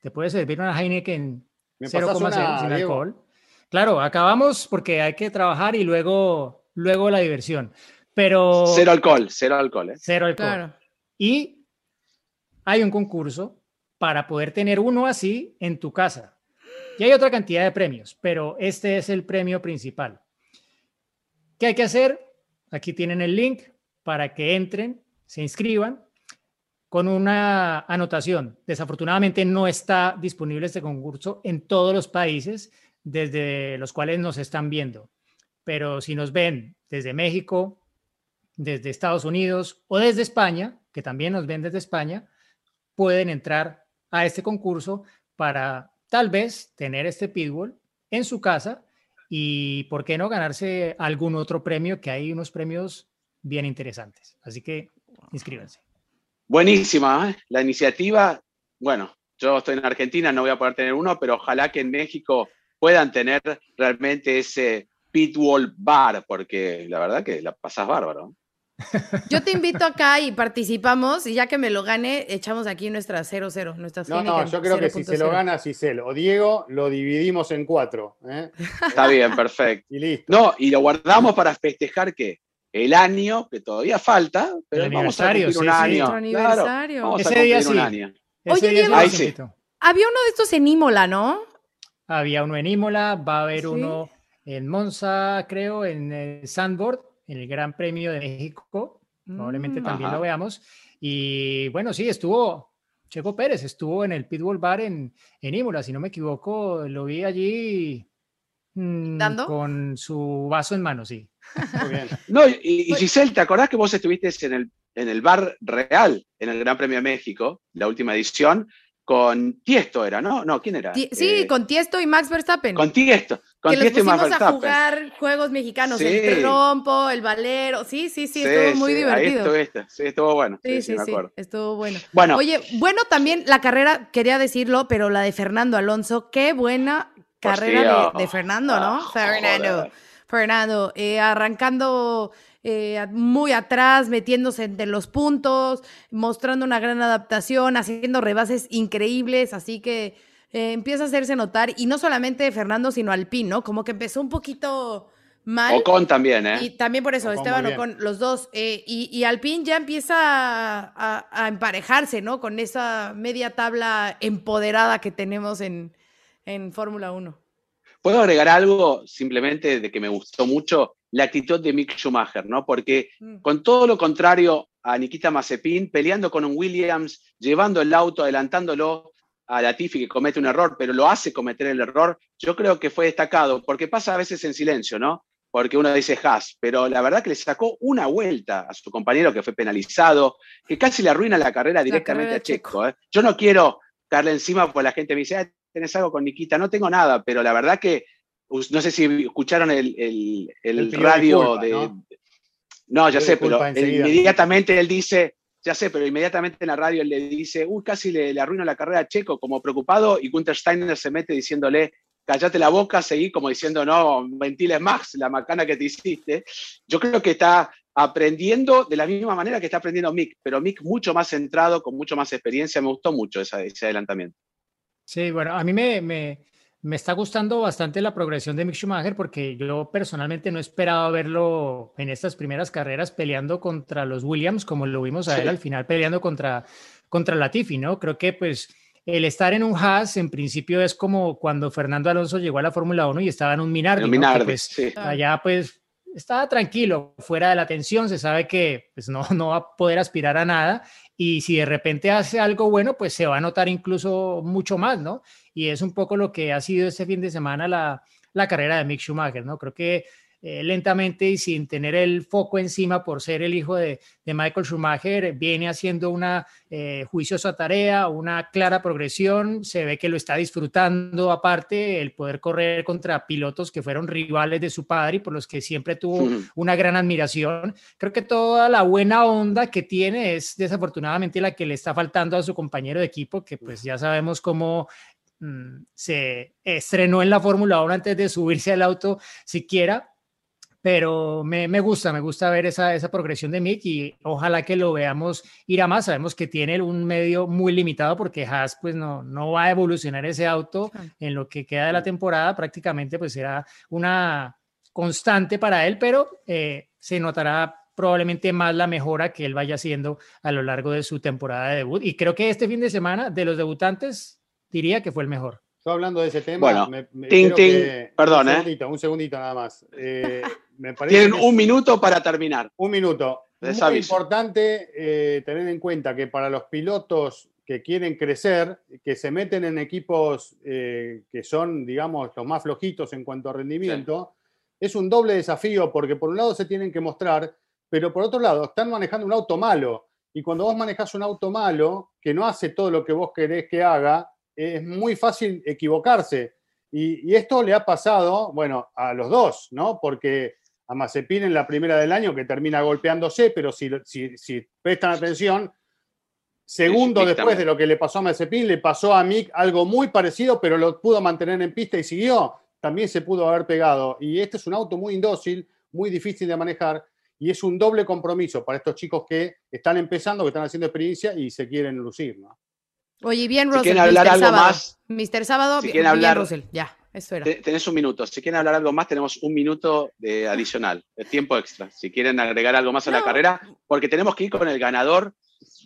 Te puede servir una Heineken ¿Me pasás 0,0 una, sin Diego? alcohol. Claro, acabamos porque hay que trabajar y luego, luego la diversión. Pero Cero alcohol, cero alcohol. ¿eh? cero alcohol. Claro. Y hay un concurso para poder tener uno así en tu casa. Y hay otra cantidad de premios, pero este es el premio principal. ¿Qué hay que hacer? Aquí tienen el link para que entren, se inscriban con una anotación. Desafortunadamente no está disponible este concurso en todos los países desde los cuales nos están viendo. Pero si nos ven desde México, desde Estados Unidos o desde España, que también nos ven desde España, pueden entrar a este concurso para tal vez tener este pitbull en su casa y, ¿por qué no ganarse algún otro premio? Que hay unos premios bien interesantes. Así que inscríbanse. Buenísima, ¿eh? la iniciativa. Bueno, yo estoy en Argentina, no voy a poder tener uno, pero ojalá que en México puedan tener realmente ese pitbull bar, porque la verdad que la pasás bárbaro. Yo te invito acá y participamos y ya que me lo gane, echamos aquí nuestra 0-0, nuestras No, no, yo creo que si se lo 0.0. gana Cisel o Diego, lo dividimos en cuatro. ¿eh? Está bien, perfecto. Y listo. No, y lo guardamos para festejar que el año, que todavía falta, pero El vamos a cumplir un sí, sí. año. Nuestro Claro, vamos a Ese día cumplir un sí. año. Oye, día Diego. Ahí sí. Había uno de estos en Imola, ¿no? Había uno en Imola, va a haber Sí. uno en Monza, creo, en el Sandboard, en el Gran Premio de México. Probablemente Mm. también Ajá. lo veamos. Y bueno, sí, estuvo Checo Pérez, estuvo en el Pitbull Bar en, en Imola, si no me equivoco, lo vi allí mm, ¿Dando? con su vaso en mano, sí. Muy bien. No, y, y Giselle, ¿te acordás que vos estuviste en el, en el bar real, en el Gran Premio de México, la última edición, con Tiesto era, ¿no? No, ¿quién era? Sí, Eh, con Tiesto y Max Verstappen. con Tiesto. Con que los Tiesto y Max pusimos a Verstappen. jugar juegos mexicanos, Sí. el trompo, el valero. Sí, sí, sí, estuvo muy sí, divertido. Ahí estuviste, sí, estuvo bueno. Sí, Sí, sí, sí, me sí, acuerdo. estuvo bueno. Bueno, Oye, bueno también la carrera, quería decirlo, pero la de Fernando Alonso, qué buena carrera de, Fernando, ¿no? Ah, Fernando, joder. Fernando, eh, arrancando eh, muy atrás, metiéndose entre los puntos, mostrando una gran adaptación, haciendo rebases increíbles, así que eh, empieza a hacerse notar, y no solamente Fernando, sino Alpine, ¿no? Como que empezó un poquito mal. Ocon también, ¿eh? Y también por eso, Ocon Esteban. Ocon, los dos. eh, y, y Alpine ya empieza a, a- a emparejarse, ¿no? Con esa media tabla empoderada que tenemos en, en Fórmula 1. ¿Puedo agregar algo simplemente de que me gustó mucho? La actitud de Mick Schumacher, ¿no? Porque Mm. con todo lo contrario a Nikita Mazepin, peleando con un Williams, llevando el auto, adelantándolo a Latifi que comete un error, pero lo hace cometer el error, yo creo que fue destacado, porque pasa a veces en silencio, ¿no? Porque uno dice Haas, pero la verdad que le sacó una vuelta a su compañero que fue penalizado, que casi le arruina la carrera directamente carrera a Checo. ¿eh? Yo no quiero caerle encima porque la gente me dice, "Ah, tenés algo con Nikita, no tengo nada, pero la verdad que no sé si escucharon el, el- radio de... ¿no? No, ya sé, pero inmediatamente él dice, ya sé, pero inmediatamente en la radio él le dice, uy, casi le, le arruino la carrera a Checo, como preocupado, y Gunther Steiner se mete diciéndole, cállate la boca, seguí como diciendo, no, ventiles más la macana que te hiciste. Yo creo que está aprendiendo de la misma manera que está aprendiendo Mick, pero Mick mucho más centrado, con mucho más experiencia, me gustó mucho esa- ese adelantamiento. Sí, bueno, a mí me, me, me está gustando bastante la progresión de Mick Schumacher porque yo personalmente no esperaba verlo en estas primeras carreras peleando contra los Williams, como lo vimos a él al final peleando contra, contra Latifi, ¿no? Creo que pues el estar en un Haas en principio es como cuando Fernando Alonso llegó a la Fórmula 1 y estaba en un Minardi, ¿no? pues, allá pues estaba tranquilo, fuera de la tensión, se sabe que pues, no, no va a poder aspirar a nada y si de repente hace algo bueno, pues se va a notar incluso mucho más, ¿no? Y es un poco lo que ha sido este fin de semana la, la carrera de Mick Schumacher, ¿no? Creo que eh, lentamente y sin tener el foco encima por ser el hijo de, Michael Schumacher, viene haciendo una eh, juiciosa tarea, una clara progresión, se ve que lo está disfrutando aparte, el poder correr contra pilotos que fueron rivales de su padre y por los que siempre tuvo una gran admiración. Creo que toda la buena onda que tiene es desafortunadamente la que le está faltando a su compañero de equipo, que pues ya sabemos cómo mm, se estrenó en la Fórmula 1 antes de subirse al auto siquiera, pero me, me, gusta, me gusta ver esa, esa progresión de Mick y ojalá que lo veamos ir a más. Sabemos que tiene un medio muy limitado porque Haas pues no, no va a evolucionar ese auto en lo que queda de la temporada, prácticamente pues será una constante para él, pero eh, se notará probablemente más la mejora que él vaya haciendo a lo largo de su temporada de debut. Y creo que este fin de semana de los debutantes diría que fue el mejor. Yo hablando de ese tema, bueno, ting, ting. perdón, un ¿eh? segundito, un segundito nada más. Eh, Tienen un minuto para terminar. Un minuto. Es muy importante eh, tener en cuenta que para los pilotos que quieren crecer, que se meten en equipos eh, que son, digamos, los más flojitos en cuanto a rendimiento, es un doble desafío porque por un lado se tienen que mostrar, pero por otro lado están manejando un auto malo. Y cuando vos manejas un auto malo que no hace todo lo que vos querés que haga, es muy fácil equivocarse. Y, y, esto le ha pasado, bueno, a los dos, ¿no? Porque a Mazepin en la primera del año que termina golpeándose, pero si, si, prestan atención, segundo después de lo que le pasó a Mazepin, le pasó a Mick algo muy parecido, pero lo pudo mantener en pista y siguió. También se pudo haber pegado. Y este es un auto muy indócil, muy difícil de manejar y es un doble compromiso para estos chicos que están empezando, que están haciendo experiencia y se quieren lucir, ¿no? Oye, bien, Russell. Si hablar algo Sábado. más. Mr. Sábado, si bien, hablar, Russell. Ya. Eso era. Tenés un minuto. Si quieren hablar algo más, tenemos un minuto de adicional, de tiempo extra. Si quieren agregar algo más a la carrera, porque tenemos que ir con el ganador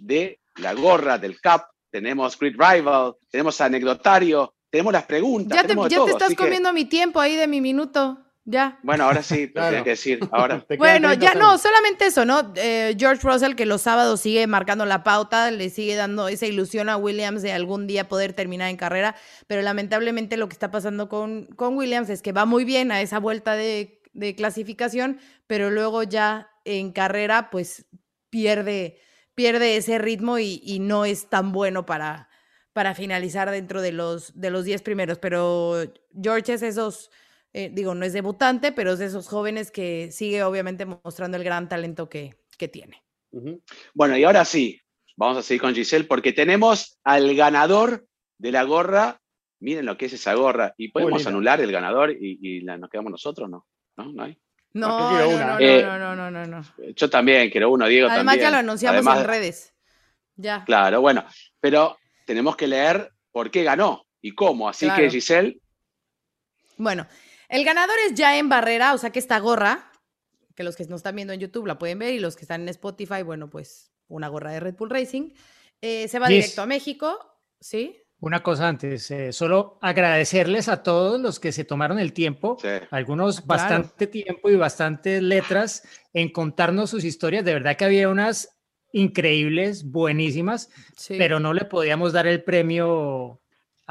de la gorra del CAP. Tenemos Grid Rival, tenemos anecdotario, tenemos las preguntas. Ya te, ya te estás comiendo mi tiempo ahí de mi minuto. Ya. Bueno, ahora sí, claro. que decir. Ahora. bueno, ya no, solamente eso, ¿no? Eh, George Russell, que los sábados sigue marcando la pauta, le sigue dando esa ilusión a Williams de algún día poder terminar en carrera, pero lamentablemente lo que está pasando con, con Williams es que va muy bien a esa vuelta de, clasificación, pero luego ya en carrera, pues pierde, pierde ese ritmo y, y no es tan bueno para, para finalizar dentro de los, de los 10 primeros. Pero George es esos eh, digo, no es debutante, pero es de esos jóvenes que sigue obviamente mostrando el gran talento que, que tiene. Bueno, y ahora sí, vamos a seguir con Giselle porque tenemos al ganador de la gorra. Miren lo que es esa gorra. Y podemos anular el ganador y, nos quedamos nosotros, ¿no? ¿No? ¿No hay? No, no, eh, no, no, no, no, no, Yo también quiero uno, Diego Además ya lo anunciamos en redes. Ya. Claro, bueno, pero tenemos que leer por qué ganó y cómo. Así que, Giselle. Bueno, el ganador es ya en Barrera, o sea que esta gorra, que los que nos están viendo en YouTube la pueden ver y los que están en Spotify, bueno, pues una gorra de Red Bull Racing. Eh, se va directo a México, ¿sí? Una cosa antes, eh, solo agradecerles a todos los que se tomaron el tiempo, algunos ah, bastante tiempo y bastantes letras en contarnos sus historias. De verdad que había unas increíbles, buenísimas, pero no le podíamos dar el premio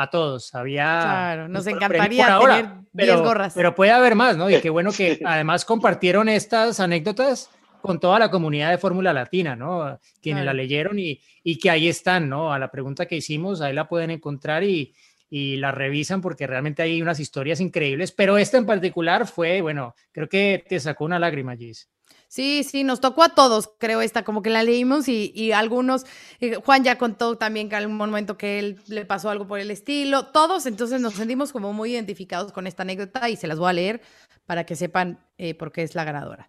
a todos. Había. Claro, nos encantaría tener 10 gorras. Pero puede haber más, ¿no? Y qué bueno que además compartieron estas anécdotas con toda la comunidad de Fórmula Latina, ¿no? Quienes la leyeron y, y, que ahí están, ¿no? A la pregunta que hicimos, ahí la pueden encontrar y, y la revisan porque realmente hay unas historias increíbles, pero esta en particular fue, bueno, creo que te sacó una lágrima, Gis. Sí, sí, nos tocó a todos, creo esta, como que la leímos y, algunos, eh, Juan ya contó también que algún momento que él le pasó algo por el estilo, todos, entonces nos sentimos como muy identificados con esta anécdota y se las voy a leer para que sepan eh, por qué es la ganadora.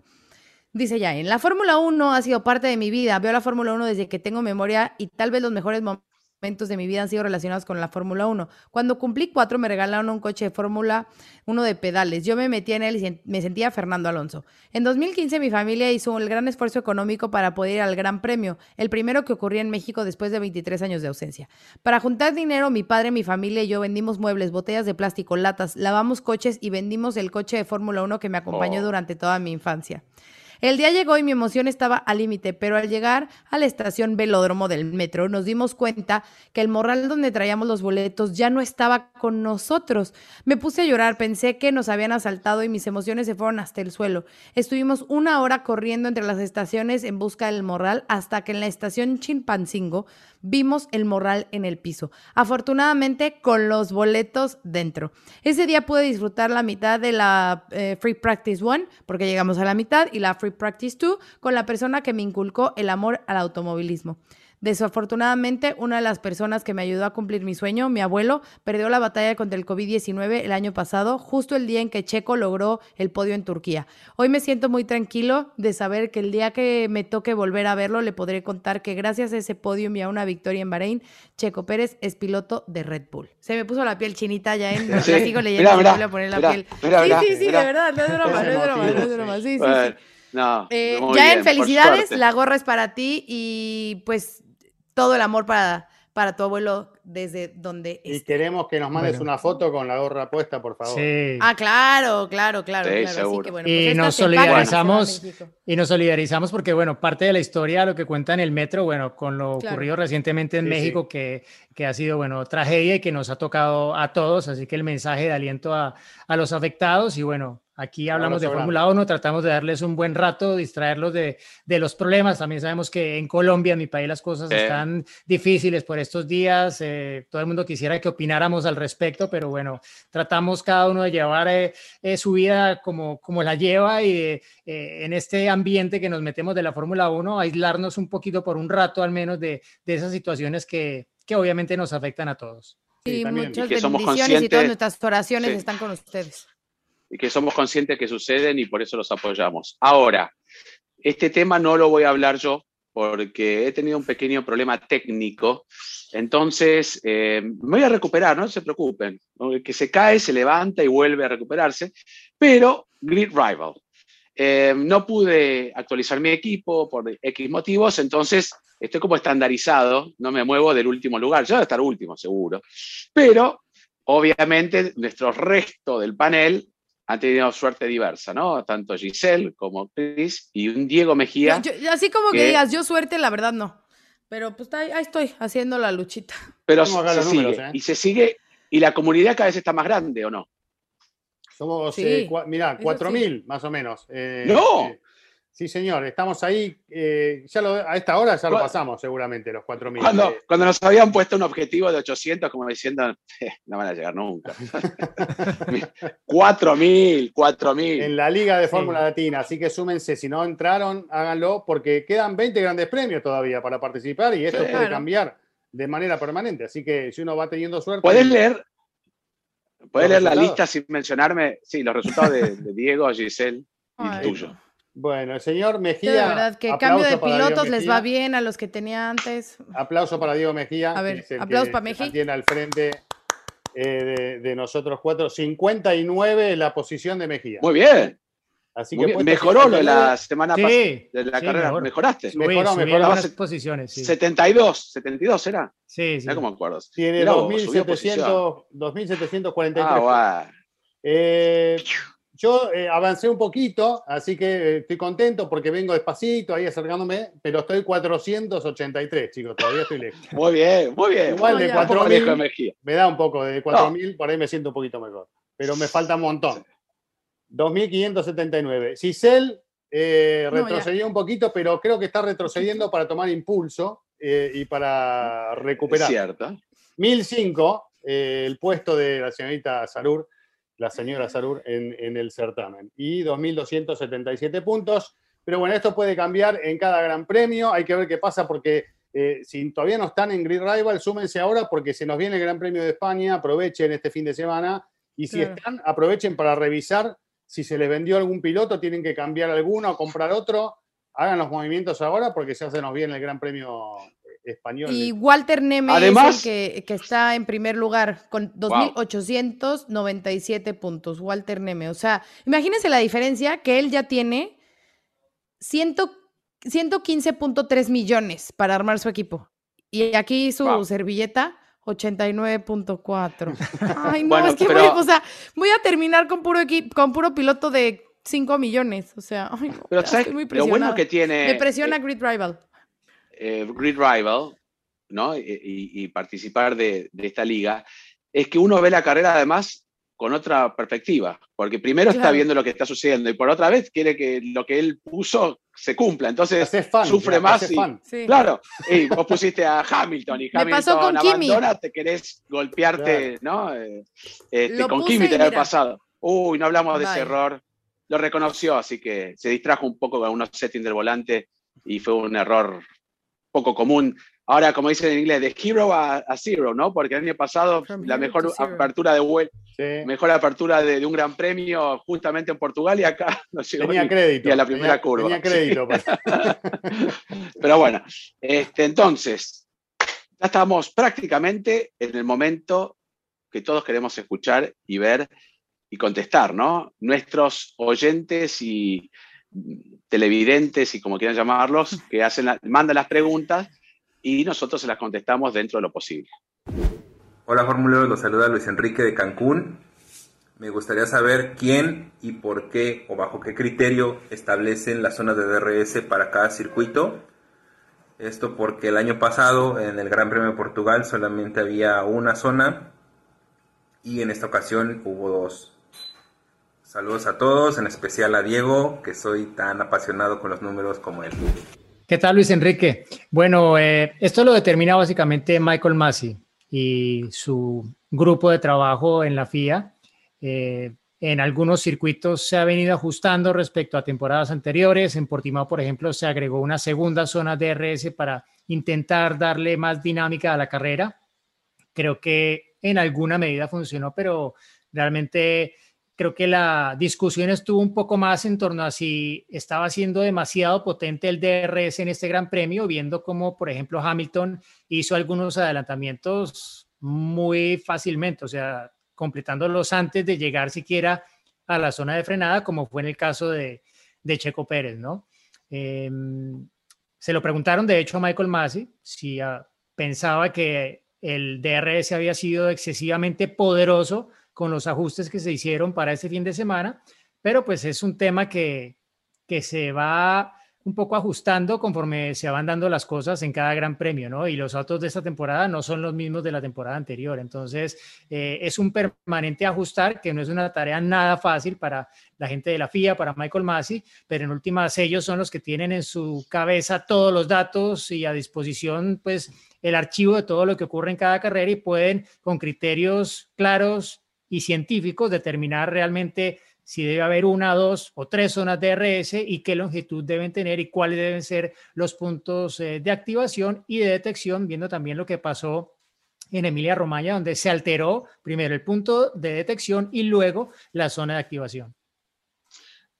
Dice ya, en la Fórmula 1 ha sido parte de mi vida, veo la Fórmula 1 desde que tengo memoria y tal vez los mejores momentos de mi vida han sido relacionados con la Fórmula 1. Cuando cumplí cuatro me regalaron un coche de Fórmula 1 de pedales. Yo me metí en él y me sentía Fernando Alonso. En 2015 mi familia hizo el gran esfuerzo económico para poder ir al Gran Premio, el primero que ocurría en México después de 23 años de ausencia. Para juntar dinero, mi padre, mi familia y yo vendimos muebles, botellas de plástico, latas, lavamos coches y vendimos el coche de Fórmula 1 que me acompañó Oh. durante toda mi infancia. El día llegó y mi emoción estaba al límite, pero al llegar a la estación velódromo del metro nos dimos cuenta que el morral donde traíamos los boletos ya no estaba con nosotros. Me puse a llorar, pensé que nos habían asaltado y mis emociones se fueron hasta el suelo. Estuvimos una hora corriendo entre las estaciones en busca del morral hasta que en la estación Chimpancingo vimos el morral en el piso. Afortunadamente con los boletos dentro. Ese día pude disfrutar la mitad de la eh, Free Practice One porque llegamos a la mitad y la Free Practice 2 con la persona que me inculcó el amor al automovilismo. Desafortunadamente, una de las personas que me ayudó a cumplir mi sueño, mi abuelo, perdió la batalla contra el COVID-19 el año pasado, justo el día en que Checo logró el podio en Turquía. Hoy me siento muy tranquilo de saber que el día que me toque volver a verlo, le podré contar que gracias a ese podio y a una victoria en Bahrein, Checo Pérez es piloto de Red Bull. Se me puso la piel chinita ya en... Sí. La sigo leyendo Mirá, y me mirá, vuelve a poner la piel. sí, sí, de verdad, no es broma, no es broma, no es broma. Sí, sí, Bueno. No, Eh, ya bien, en felicidades, la gorra es para ti y pues todo el amor para, para tu abuelo desde donde Y esté. queremos que nos mandes Bueno. una foto con la gorra puesta, por favor. Sí. Ah, claro, claro, claro. Sí, claro. Así seguro. que, bueno, Y pues nos a solidarizamos. Y nos solidarizamos porque, bueno, parte de la historia, lo que cuenta en el metro, bueno, con lo Claro. ocurrido recientemente en Sí, México, Que, que ha sido, bueno, tragedia y que nos ha tocado a todos, así que el mensaje de aliento a, a los afectados y, bueno, aquí hablamos de Fórmula 1, tratamos de darles un buen rato, distraerlos de, de los problemas. También sabemos que en Colombia, en mi país, las cosas Sí. están difíciles por estos días. eh, todo el mundo quisiera que opináramos al respecto, pero bueno, tratamos cada uno de llevar eh, eh, su vida como, como la lleva y de, eh, en este ambiente que nos metemos de la Fórmula 1, aislarnos un poquito por un rato al menos de, de esas situaciones que, que obviamente nos afectan a todos. Sí, Sí, también. muchas Y que somos bendiciones y todas nuestras oraciones Sí. están con ustedes. y que somos conscientes que suceden y por eso los apoyamos. Ahora, este tema no lo voy a hablar yo porque he tenido un pequeño problema técnico, entonces eh, me voy a recuperar, no se preocupen. El que se cae, se levanta y vuelve a recuperarse, pero Grid Rival. Eh, no pude actualizar mi equipo por X motivos, entonces estoy como estandarizado, no me muevo del último lugar, yo voy a estar último seguro, pero obviamente nuestro resto del panel han tenido suerte diversa, ¿no? Tanto Giselle como Chris y un Diego Mejía. Yo- yo- así como que que- digas, yo suerte, la verdad no. Pero pues ahí, ahí estoy haciendo la luchita. pero se números, sigue, ¿eh? y se sigue, y la comunidad cada vez está más grande, ¿o no? Somos, Sí, eh, cua- mirá, eso 4.000 más o menos. Eh, ¡No! Sí, señor, estamos ahí. eh, ya lo- a esta hora ya lo ¿Cuál- pasamos seguramente, los 4.000. Cuando, Eh, cuando nos habían puesto un objetivo de 800, como diciendo, "Eh, no van a llegar nunca. 4.000, 4.000. en la Liga de Sí. Fórmula Latina, así que súmense, si no entraron, háganlo, porque quedan 20 grandes premios todavía para participar y esto Sí. puede Claro. cambiar de manera permanente. Así que si uno va teniendo suerte. ¿Puedes leer, ¿puedes ¿Los leer la lista sin mencionarme? Sí, los resultados de, de Diego, Giselle y Ay, tuyo. Bueno, el señor Mejía. de verdad, que cambio de pilotos les Mejía. va bien a los que tenía antes. Aplauso para Diego Mejía. A ver, aplausos que para Meji. se mantiene al frente eh, de, de nosotros cuatro. 59 la posición de Mejía. Muy bien. Así muy que bien. Mejoró lo de 59, la semana Sí, pasada, de la sí, carrera. mejor. ¿Mejoraste? Subí, Mejoró, subí mejoró. posiciones, sí. 72, 72 era. Sí, sí. Cómo acuerdo. Tiene Mirá vos, subió 2700, 2743. Ah, guau. Eh, yo eh, avancé un poquito, así que eh, estoy contento porque vengo despacito ahí acercándome, pero estoy 483, chicos, todavía estoy lejos. Muy bien, muy bien. Igual No, de ya. Un poco 4000 lejos de Mejía. me da un poco de 4000, por ahí me siento un poquito mejor, pero me falta un montón. 2579. Cisel eh, No, ya. retrocedió un poquito, pero creo que está retrocediendo para tomar impulso eh, y para Es recuperar. cierto. 1005, eh, el puesto de la señorita Sarur, la señora Sarur en, en el certamen. Y 2.277 puntos. Pero bueno, esto puede cambiar en cada gran premio. Hay que ver qué pasa porque eh, si todavía no están en Grid Rival, súmense ahora porque se nos viene el Gran Premio de España. Aprovechen este fin de semana. Y si Claro. están, aprovechen para revisar si se les vendió algún piloto, tienen que cambiar alguno o comprar otro. Hagan los movimientos ahora porque ya se nos viene el Gran Premio Y Walter Neme Además- es el que, que está en primer lugar con 2.897 puntos. Walter Neme. O sea, imagínense la diferencia que él ya tiene 100 115.3 millones para armar su equipo. Y aquí su Wow. servilleta, 89.4. Ay, no, Bueno, es que pero- voy, o sea, voy a terminar con puro equipo, con puro piloto de 5 millones. O sea, ay, no, Pero ya ¿sabes? estoy muy Lo bueno que tiene Me presiona eh, Grid Rival. Eh, Grid Rival, ¿no? Y, y- y participar de, de esta liga, es que uno ve la carrera además con otra perspectiva, porque primero está viendo lo que está sucediendo y por otra vez quiere que lo que él puso se cumpla, entonces fan, sufre ya, más haces y, fan. Sí. Claro, y vos pusiste a Hamilton y Hamilton pasó con Kimi. abandona, te querés golpearte, ¿no? Eh, este, Lo con puse Kimi te había pasado. Uy, no hablamos de ese error. Lo reconoció, así que se distrajo un poco con unos settings del volante y fue un error poco común. Ahora, como dicen en inglés, de hero a, a zero, ¿no? Porque el año pasado From la mejor apertura de vuelta, Sí. mejor apertura de, de un gran premio justamente en Portugal y acá no llegó Tenía ni- crédito. y a la primera tenía- curva. Tenía crédito. pues. Pero bueno, este, entonces, ya estamos prácticamente en el momento que todos queremos escuchar y ver y contestar, ¿no? Nuestros oyentes y televidentes y como quieran llamarlos, que hacen la- mandan las preguntas y nosotros se las contestamos dentro de lo posible. Hola formuleros, los saluda Luis Enrique de Cancún. Me gustaría saber quién y por qué o bajo qué criterio establecen las zonas de DRS para cada circuito. Esto porque el año pasado en el Gran Premio de Portugal solamente había una zona y en esta ocasión hubo dos. Saludos a todos, en especial a Diego, que soy tan apasionado con los números como él. ¿Qué tal, Luis Enrique? Bueno, eh, esto lo determina básicamente Michael Massey y su grupo de trabajo en la FIA. Eh, en algunos circuitos se ha venido ajustando respecto a temporadas anteriores. En Portimao, por ejemplo, se agregó una segunda zona DRS para intentar darle más dinámica a la carrera. Creo que en alguna medida funcionó, pero realmente creo que la discusión estuvo un poco más en torno a si estaba siendo demasiado potente el DRS en este Gran Premio, viendo cómo, por ejemplo, Hamilton hizo algunos adelantamientos muy fácilmente, o sea, completándolos antes de llegar siquiera a la zona de frenada, como fue en el caso de, de Checo Pérez, ¿no? Eh, se lo preguntaron, de hecho, a Michael Massey si uh, pensaba que el DRS había sido excesivamente poderoso con los ajustes que se hicieron para este fin de semana, pero pues es un tema que, que se va un poco ajustando conforme se van dando las cosas en cada gran premio, ¿no? Y los autos de esta temporada no son los mismos de la temporada anterior. Entonces, eh, es un permanente ajustar que no es una tarea nada fácil para la gente de la FIA, para Michael Massey, pero en últimas ellos son los que tienen en su cabeza todos los datos y a disposición, pues, el archivo de todo lo que ocurre en cada carrera y pueden, con criterios claros y científicos, determinar realmente si debe haber una, dos o tres zonas de RS y qué longitud deben tener y cuáles deben ser los puntos eh, de activación y de detección, viendo también lo que pasó en Emilia Romagna, donde se alteró primero el punto de detección y luego la zona de activación.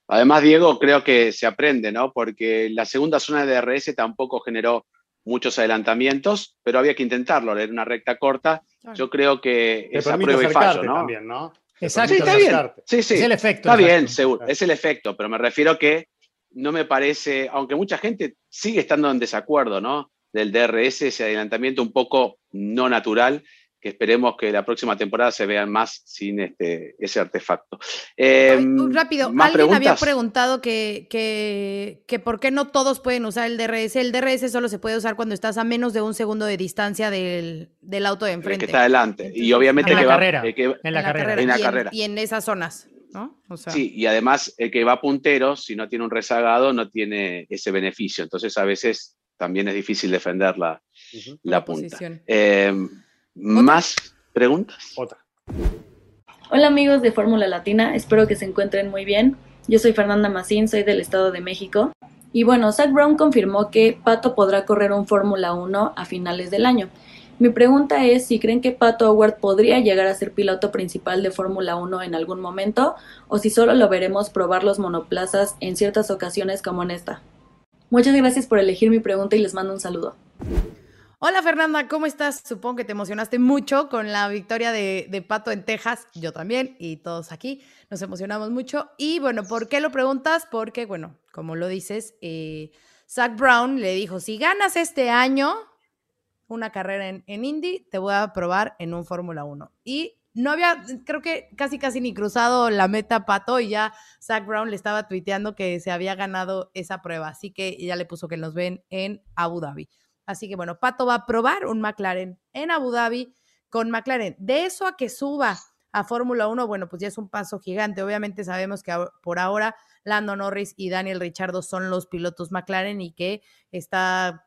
Además, Diego, creo que se aprende, ¿no? Porque la segunda zona de DRS tampoco generó muchos adelantamientos, pero había que intentarlo, era una recta corta. Yo creo que Te esa prueba y fallo, ¿no? también, ¿no? Te Exacto. Sí, está bien. Sí, sí. Es el efecto. Está bien, seguro, es el efecto, pero me refiero que no me parece, aunque mucha gente sigue estando en desacuerdo, ¿no? Del DRS, ese adelantamiento un poco no natural, que esperemos que la próxima temporada se vean más sin este, ese artefacto. Eh, Ay, uh, rápido, ¿más alguien había preguntas? preguntado que, que, que por qué no todos pueden usar el DRS. El DRS solo se puede usar cuando estás a menos de un segundo de distancia del, del auto de el enfrente. que está adelante. y obviamente En el la que va- carrera. el que- En la carrera. En la y carrera. y en esas zonas, ¿no? O sea, Sí, y además el que va puntero, si no tiene un rezagado, no tiene ese beneficio. Entonces a veces también es difícil defender la, Ujú. la la punta. posición. Eh, ¿Más preguntas? Otra. Hola amigos de Fórmula Latina, espero que se encuentren muy bien. Yo soy Fernanda Macín, soy del Estado de México. Y bueno, Zach Brown confirmó que Pato podrá correr un Fórmula 1 a finales del año. Mi pregunta es si creen que Pato Howard podría llegar a ser piloto principal de Fórmula 1 en algún momento o si solo lo veremos probar los monoplazas en ciertas ocasiones como en esta. Muchas gracias por elegir mi pregunta y les mando un saludo. Hola Fernanda, ¿cómo estás? Supongo que te emocionaste mucho con la victoria de, Pato en Texas. Yo también y todos aquí nos emocionamos mucho. Y bueno, ¿por qué lo preguntas? Porque, bueno, como lo dices, eh, Zach Brown le dijo, si ganas este año una carrera en, en Indy, te voy a probar en un Fórmula 1. Y no había, creo que casi casi ni cruzado la meta Pato y ya Zach Brown le estaba tuiteando que se había ganado esa prueba. Así que ya le puso que nos ven en Abu Dhabi. Así que bueno, Pato va a probar un McLaren en Abu Dhabi con McLaren. De eso a que suba a Fórmula 1, bueno, pues ya es un paso gigante. Obviamente sabemos que por ahora Lando Norris y Daniel Richardo son los pilotos McLaren y que está,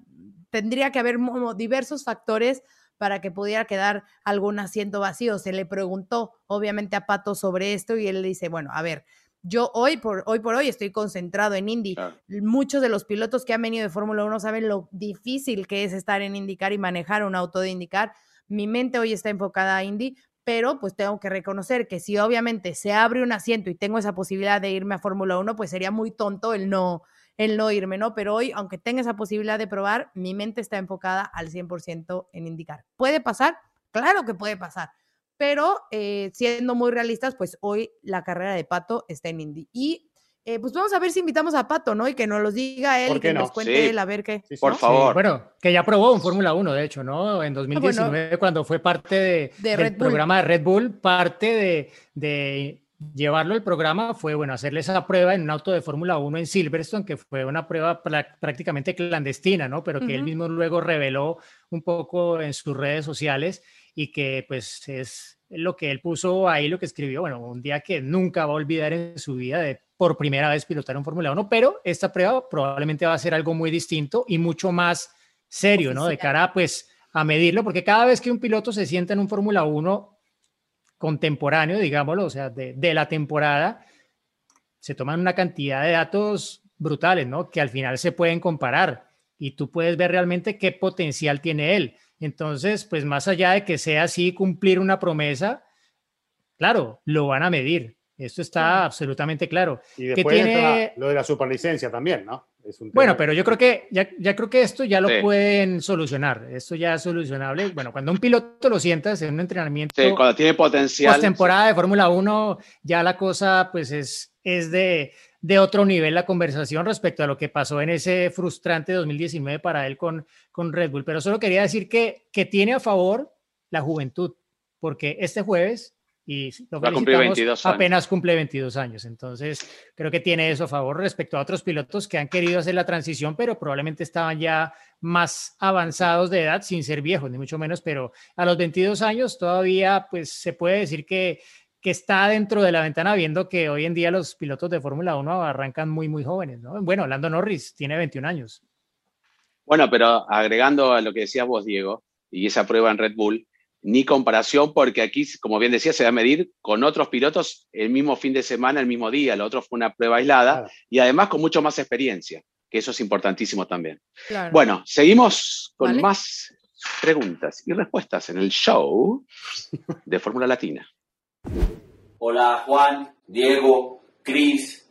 tendría que haber diversos factores para que pudiera quedar algún asiento vacío. Se le preguntó, obviamente, a Pato sobre esto y él dice, bueno, a ver, yo hoy por, hoy por hoy estoy concentrado en Indy. Muchos de los pilotos que han venido de Fórmula 1 saben lo difícil que es estar en IndyCar y manejar un auto de IndyCar. Mi mente hoy está enfocada a Indy, pero pues tengo que reconocer que si obviamente se abre un asiento y tengo esa posibilidad de irme a Fórmula 1, pues sería muy tonto el no, el no irme, ¿no? Pero hoy, aunque tenga esa posibilidad de probar, mi mente está enfocada al 100% en IndyCar. ¿Puede pasar? Claro que puede pasar pero eh, siendo muy realistas, pues hoy la carrera de Pato está en Indy. Y eh, pues vamos a ver si invitamos a Pato, ¿no? Y que nos los diga él, que nos cuente él, a ver qué. por favor. bueno, que ya probó un Fórmula 1, de hecho, ¿no? En 2019, ah, cuando fue parte de, del programa de Red Bull, parte de, de llevarlo el programa fue, bueno, hacerle esa prueba en un auto de Fórmula 1 en Silverstone, que fue una prueba prácticamente clandestina, ¿no? Pero que él mismo luego reveló un poco en sus redes sociales y que pues es lo que él puso ahí, lo que escribió, bueno, un día que nunca va a olvidar en su vida de por primera vez pilotar un Fórmula 1, pero esta prueba probablemente va a ser algo muy distinto y mucho más serio, ¿no? De cara pues a medirlo, porque cada vez que un piloto se sienta en un Fórmula 1 contemporáneo, digámoslo, o sea, de, de la temporada, se toman una cantidad de datos brutales, ¿no? Que al final se pueden comparar y tú puedes ver realmente qué potencial tiene él. Entonces, pues más allá de que sea así cumplir una promesa, claro, lo van a medir. Esto está absolutamente claro. Y después tiene... lo de la superlicencia también, ¿no? bueno, pero yo creo que ya, ya, creo que esto ya lo pueden solucionar. Esto ya es solucionable. Bueno, cuando un piloto lo sientas en un entrenamiento. Sí, cuando tiene potencial. temporada de Fórmula 1, ya la cosa pues es, es de, de otro nivel la conversación respecto a lo que pasó en ese frustrante 2019 para él con, con Red Bull. Pero solo quería decir que, que tiene a favor la juventud, porque este jueves, y lo felicitamos, apenas cumple 22 años. Entonces, creo que tiene eso a favor respecto a otros pilotos que han querido hacer la transición, pero probablemente estaban ya más avanzados de edad, sin ser viejos, ni mucho menos, pero a los 22 años todavía, pues se puede decir que que está dentro de la ventana, viendo que hoy en día los pilotos de Fórmula 1 arrancan muy, muy jóvenes. ¿no? Bueno, Lando Norris tiene 21 años. Bueno, pero agregando a lo que decías vos, Diego, y esa prueba en Red Bull, ni comparación, porque aquí, como bien decía, se va a medir con otros pilotos el mismo fin de semana, el mismo día. Lo otro fue una prueba aislada y además con mucho más experiencia, que eso es importantísimo también. Bueno, seguimos con más preguntas y respuestas en el show de Fórmula Latina. Hola Juan, Diego, Cris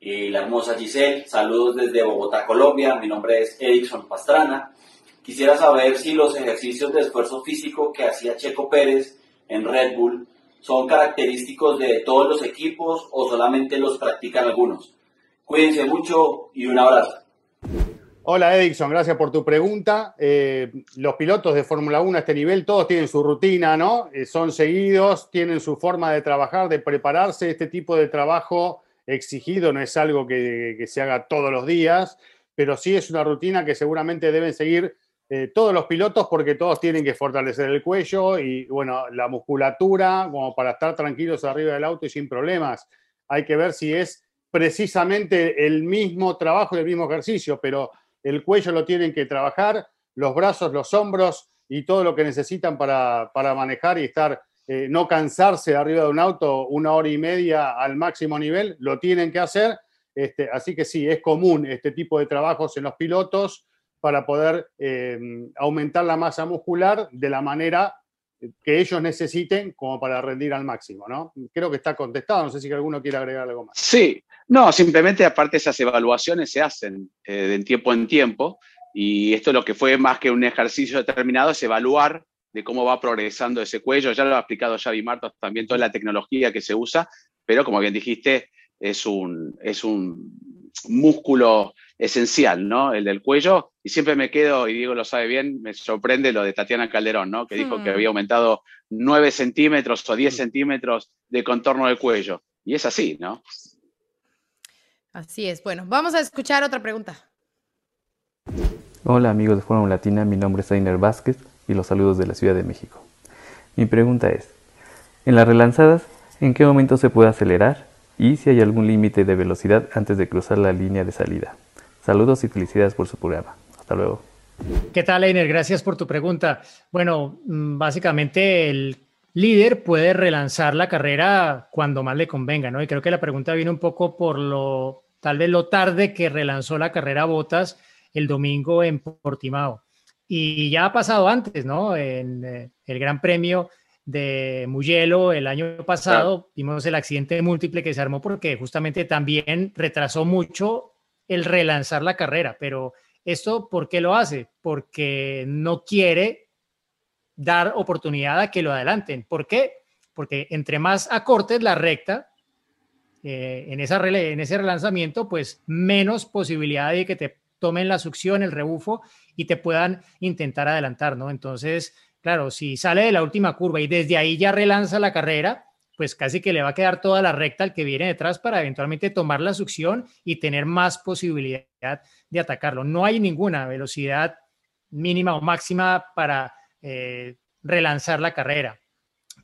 y la hermosa Giselle. Saludos desde Bogotá, Colombia. Mi nombre es Edison Pastrana. Quisiera saber si los ejercicios de esfuerzo físico que hacía Checo Pérez en Red Bull son característicos de todos los equipos o solamente los practican algunos. Cuídense mucho y un abrazo. Hola Edison, gracias por tu pregunta. Eh, los pilotos de Fórmula 1 a este nivel, todos tienen su rutina, ¿no? Eh, son seguidos, tienen su forma de trabajar, de prepararse. Este tipo de trabajo exigido no es algo que, se haga todos los días, pero sí es una rutina que seguramente deben seguir eh, todos los pilotos porque todos tienen que fortalecer el cuello y, bueno, la musculatura como para estar tranquilos arriba del auto y sin problemas. Hay que ver si es precisamente el mismo trabajo el mismo ejercicio, pero el cuello lo tienen que trabajar, los brazos, los hombros y todo lo que necesitan para, manejar y estar, eh, no cansarse arriba de un auto una hora y media al máximo nivel, lo tienen que hacer. Este, así que sí, es común este tipo de trabajos en los pilotos para poder eh, aumentar la masa muscular de la manera que ellos necesiten como para rendir al máximo, ¿no? Creo que está contestado, no sé si alguno quiere agregar algo más. Sí, no, simplemente aparte esas evaluaciones se hacen eh, de tiempo en tiempo Y esto lo que fue más que un ejercicio determinado es evaluar de cómo va progresando ese cuello. Ya lo ha explicado Xavi Martos también, toda la tecnología que se usa, pero como bien dijiste, es un, es un músculo esencial, ¿no? El del cuello. Y siempre me quedo, y Diego lo sabe bien, me sorprende lo de Tatiana Calderón, ¿no? Que dijo que Hmm. había aumentado 9 centímetros o 10 centímetros de contorno del cuello. Y es así, ¿no? Así es. Bueno, vamos a escuchar otra pregunta. Hola amigos de Fórmula Latina, mi nombre es Ainer Vázquez y los saludos de la Ciudad de México. Mi pregunta es, en las relanzadas, ¿en qué momento se puede acelerar y si hay algún límite de velocidad antes de cruzar la línea de salida? Saludos y felicidades por su programa. Hasta luego. ¿Qué tal, Einer? Gracias por tu pregunta. Bueno, mm, básicamente el líder puede relanzar la carrera cuando más le convenga, ¿no? Y creo que la pregunta viene un poco por lo, tal vez lo tarde que relanzó la carrera Botas el domingo en Portimao. Y ya ha pasado antes, ¿no? En eh, el Gran Premio de Mugello el año pasado vimos el accidente múltiple que se armó porque justamente también retrasó mucho el relanzar la carrera, pero ¿esto por qué lo hace? Porque no quiere dar oportunidad a que lo adelanten. ¿Por qué? Porque entre más acortes la recta, eh, en, esa ese relanzamiento, pues menos posibilidad de que te tomen la succión, el rebufo y te puedan intentar adelantar, ¿no? Entonces, claro, si sale de la última curva y desde ahí ya relanza la carrera, pues casi que le va a quedar toda la recta al que viene detrás para eventualmente tomar la succión y tener más posibilidad de atacarlo. No hay ninguna velocidad mínima o máxima para eh, relanzar la carrera.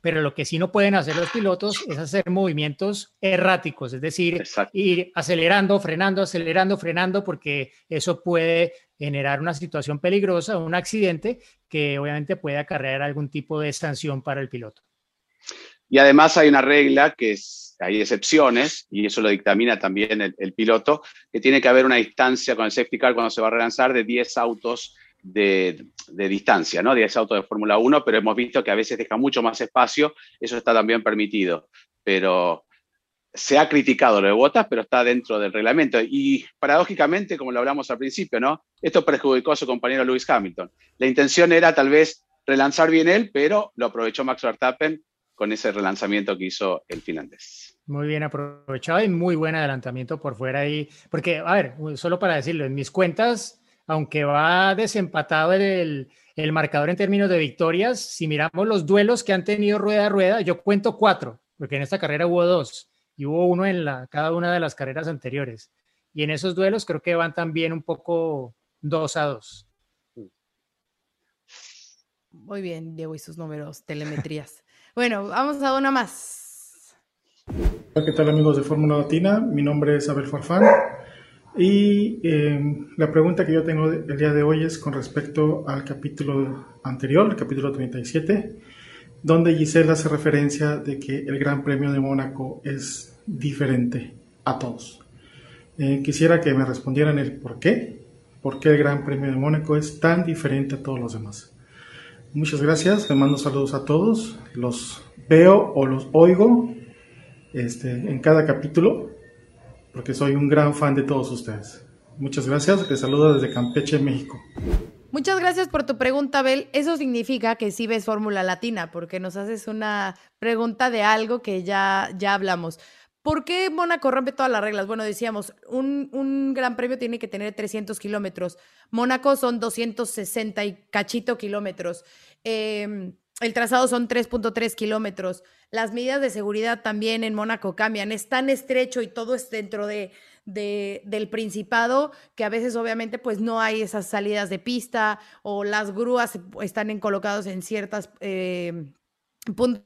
Pero lo que sí no pueden hacer los pilotos es hacer movimientos erráticos, es decir, Exacto. ir acelerando, frenando, acelerando, frenando, porque eso puede generar una situación peligrosa, un accidente que obviamente puede acarrear algún tipo de sanción para el piloto. Y además hay una regla que es, hay excepciones, y eso lo dictamina también el, el piloto, que tiene que haber una distancia con el safety car cuando se va a relanzar de 10 autos de, de distancia, ¿no? 10 autos de Fórmula 1, pero hemos visto que a veces deja mucho más espacio, eso está también permitido. Pero se ha criticado lo de botas, pero está dentro del reglamento. Y paradójicamente, como lo hablamos al principio, ¿no? Esto perjudicó a su compañero Lewis Hamilton. La intención era tal vez relanzar bien él, pero lo aprovechó Max Verstappen con ese relanzamiento que hizo el finlandés. Muy bien aprovechado y muy buen adelantamiento por fuera ahí. Porque, a ver, solo para decirlo, en mis cuentas, aunque va desempatado el, el marcador en términos de victorias, si miramos los duelos que han tenido rueda a rueda, yo cuento cuatro, porque en esta carrera hubo dos y hubo uno en la, cada una de las carreras anteriores. Y en esos duelos creo que van también un poco dos a dos. Muy bien, Diego y sus números, telemetrías. bueno, vamos a una más. Hola, ¿qué tal amigos de Fórmula Latina? Mi nombre es Abel Farfán y eh, la pregunta que yo tengo el día de hoy es con respecto al capítulo anterior, el capítulo 37, donde Giselle hace referencia de que el Gran Premio de Mónaco es diferente a todos. Eh, quisiera que me respondieran el por qué, por qué el Gran Premio de Mónaco es tan diferente a todos los demás. Muchas gracias, les mando saludos a todos, los veo o los oigo este, en cada capítulo, porque soy un gran fan de todos ustedes. Muchas gracias, les saludo desde Campeche, México. Muchas gracias por tu pregunta, Abel. Eso significa que sí ves Fórmula Latina, porque nos haces una pregunta de algo que ya, ya hablamos. ¿Por qué Mónaco rompe todas las reglas? Bueno, decíamos, un, un gran premio tiene que tener 300 kilómetros. Mónaco son 260 y cachito kilómetros. Eh, el trazado son 3.3 kilómetros. Las medidas de seguridad también en Mónaco cambian. Es tan estrecho y todo es dentro de, de, del Principado que a veces obviamente pues no hay esas salidas de pista o las grúas están en, colocados en ciertos eh, puntos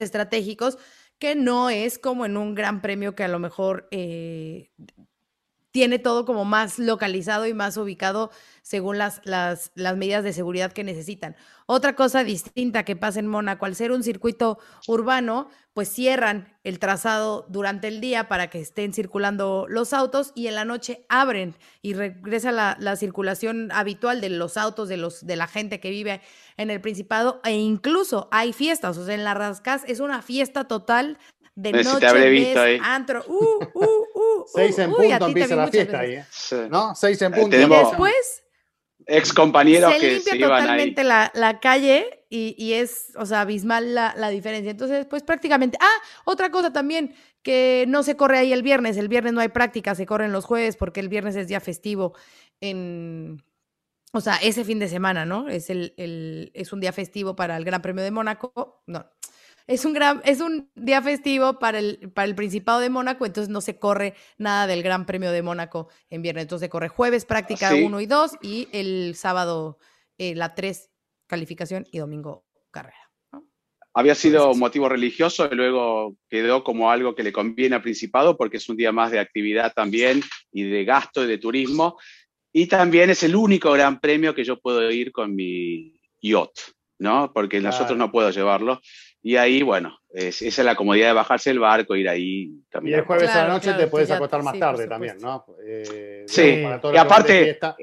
estratégicos que no es como en un gran premio que a lo mejor eh, tiene todo como más localizado y más ubicado según las, las, las, medidas de seguridad que necesitan. Otra cosa distinta que pasa en Mónaco, al ser un circuito urbano, pues cierran el trazado durante el día para que estén circulando los autos y en la noche abren y regresa la, la circulación habitual de los autos, de, los, de la gente que vive en el Principado e incluso hay fiestas, o sea, en la Rascas es una fiesta total de noche, visto ahí. antro, uh, uh, Seis en punto empieza la fiesta ahí, ¿eh? Sí. ¿no? Seis en Eh, punto. Y tenemos- después, ex compañeros se que limpia se iban ahí. totalmente la, la calle y, y es, o sea, abismal la, la diferencia. Entonces, pues prácticamente. Ah, otra cosa también, que no se corre ahí el viernes. El viernes no hay práctica, se corren los jueves porque el viernes es día festivo en. O sea, ese fin de semana, ¿no? Es, el, el- es un día festivo para el Gran Premio de Mónaco. No. Es un, gran, es un día festivo para el, para el Principado de Mónaco, entonces no se corre nada del Gran Premio de Mónaco en viernes. Entonces se corre jueves práctica sí? 1 y 2 y el sábado eh, la 3 calificación y domingo carrera. ¿no? Había sido Entonces- motivo religioso y luego quedó como algo que le conviene al Principado porque es un día más de actividad también y de gasto y de turismo. Y también es el único gran premio que yo puedo ir con mi yacht, ¿no? Porque Claro. nosotros no puedo llevarlo. Y ahí, bueno, es- esa es la comodidad de bajarse el barco, ir ahí, Y caminar. el jueves a la noche claro, te puedes ya- acostar más sí, tarde también, ¿no? Eh, Sí, y aparte, fiesta.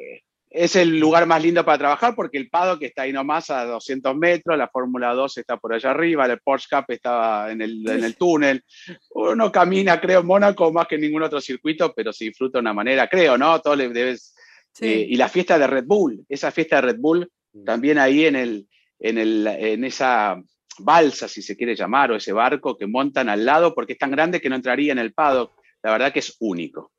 es el lugar más lindo para trabajar porque el Pado que está ahí nomás a 200 metros, la Fórmula 2 está por allá arriba, el Porsche Cup está en el, en el túnel. Uno camina, creo, en Mónaco más que en ningún otro circuito, pero se disfruta de una manera, creo, ¿no? Todo le debes. Sí. eh, y la fiesta de Red Bull, esa fiesta de Red Bull, también ahí en, el, en, el, en esa balsa, si se quiere llamar, o ese barco que montan al lado, porque es tan grande que no entraría en el paddock. La verdad que es único.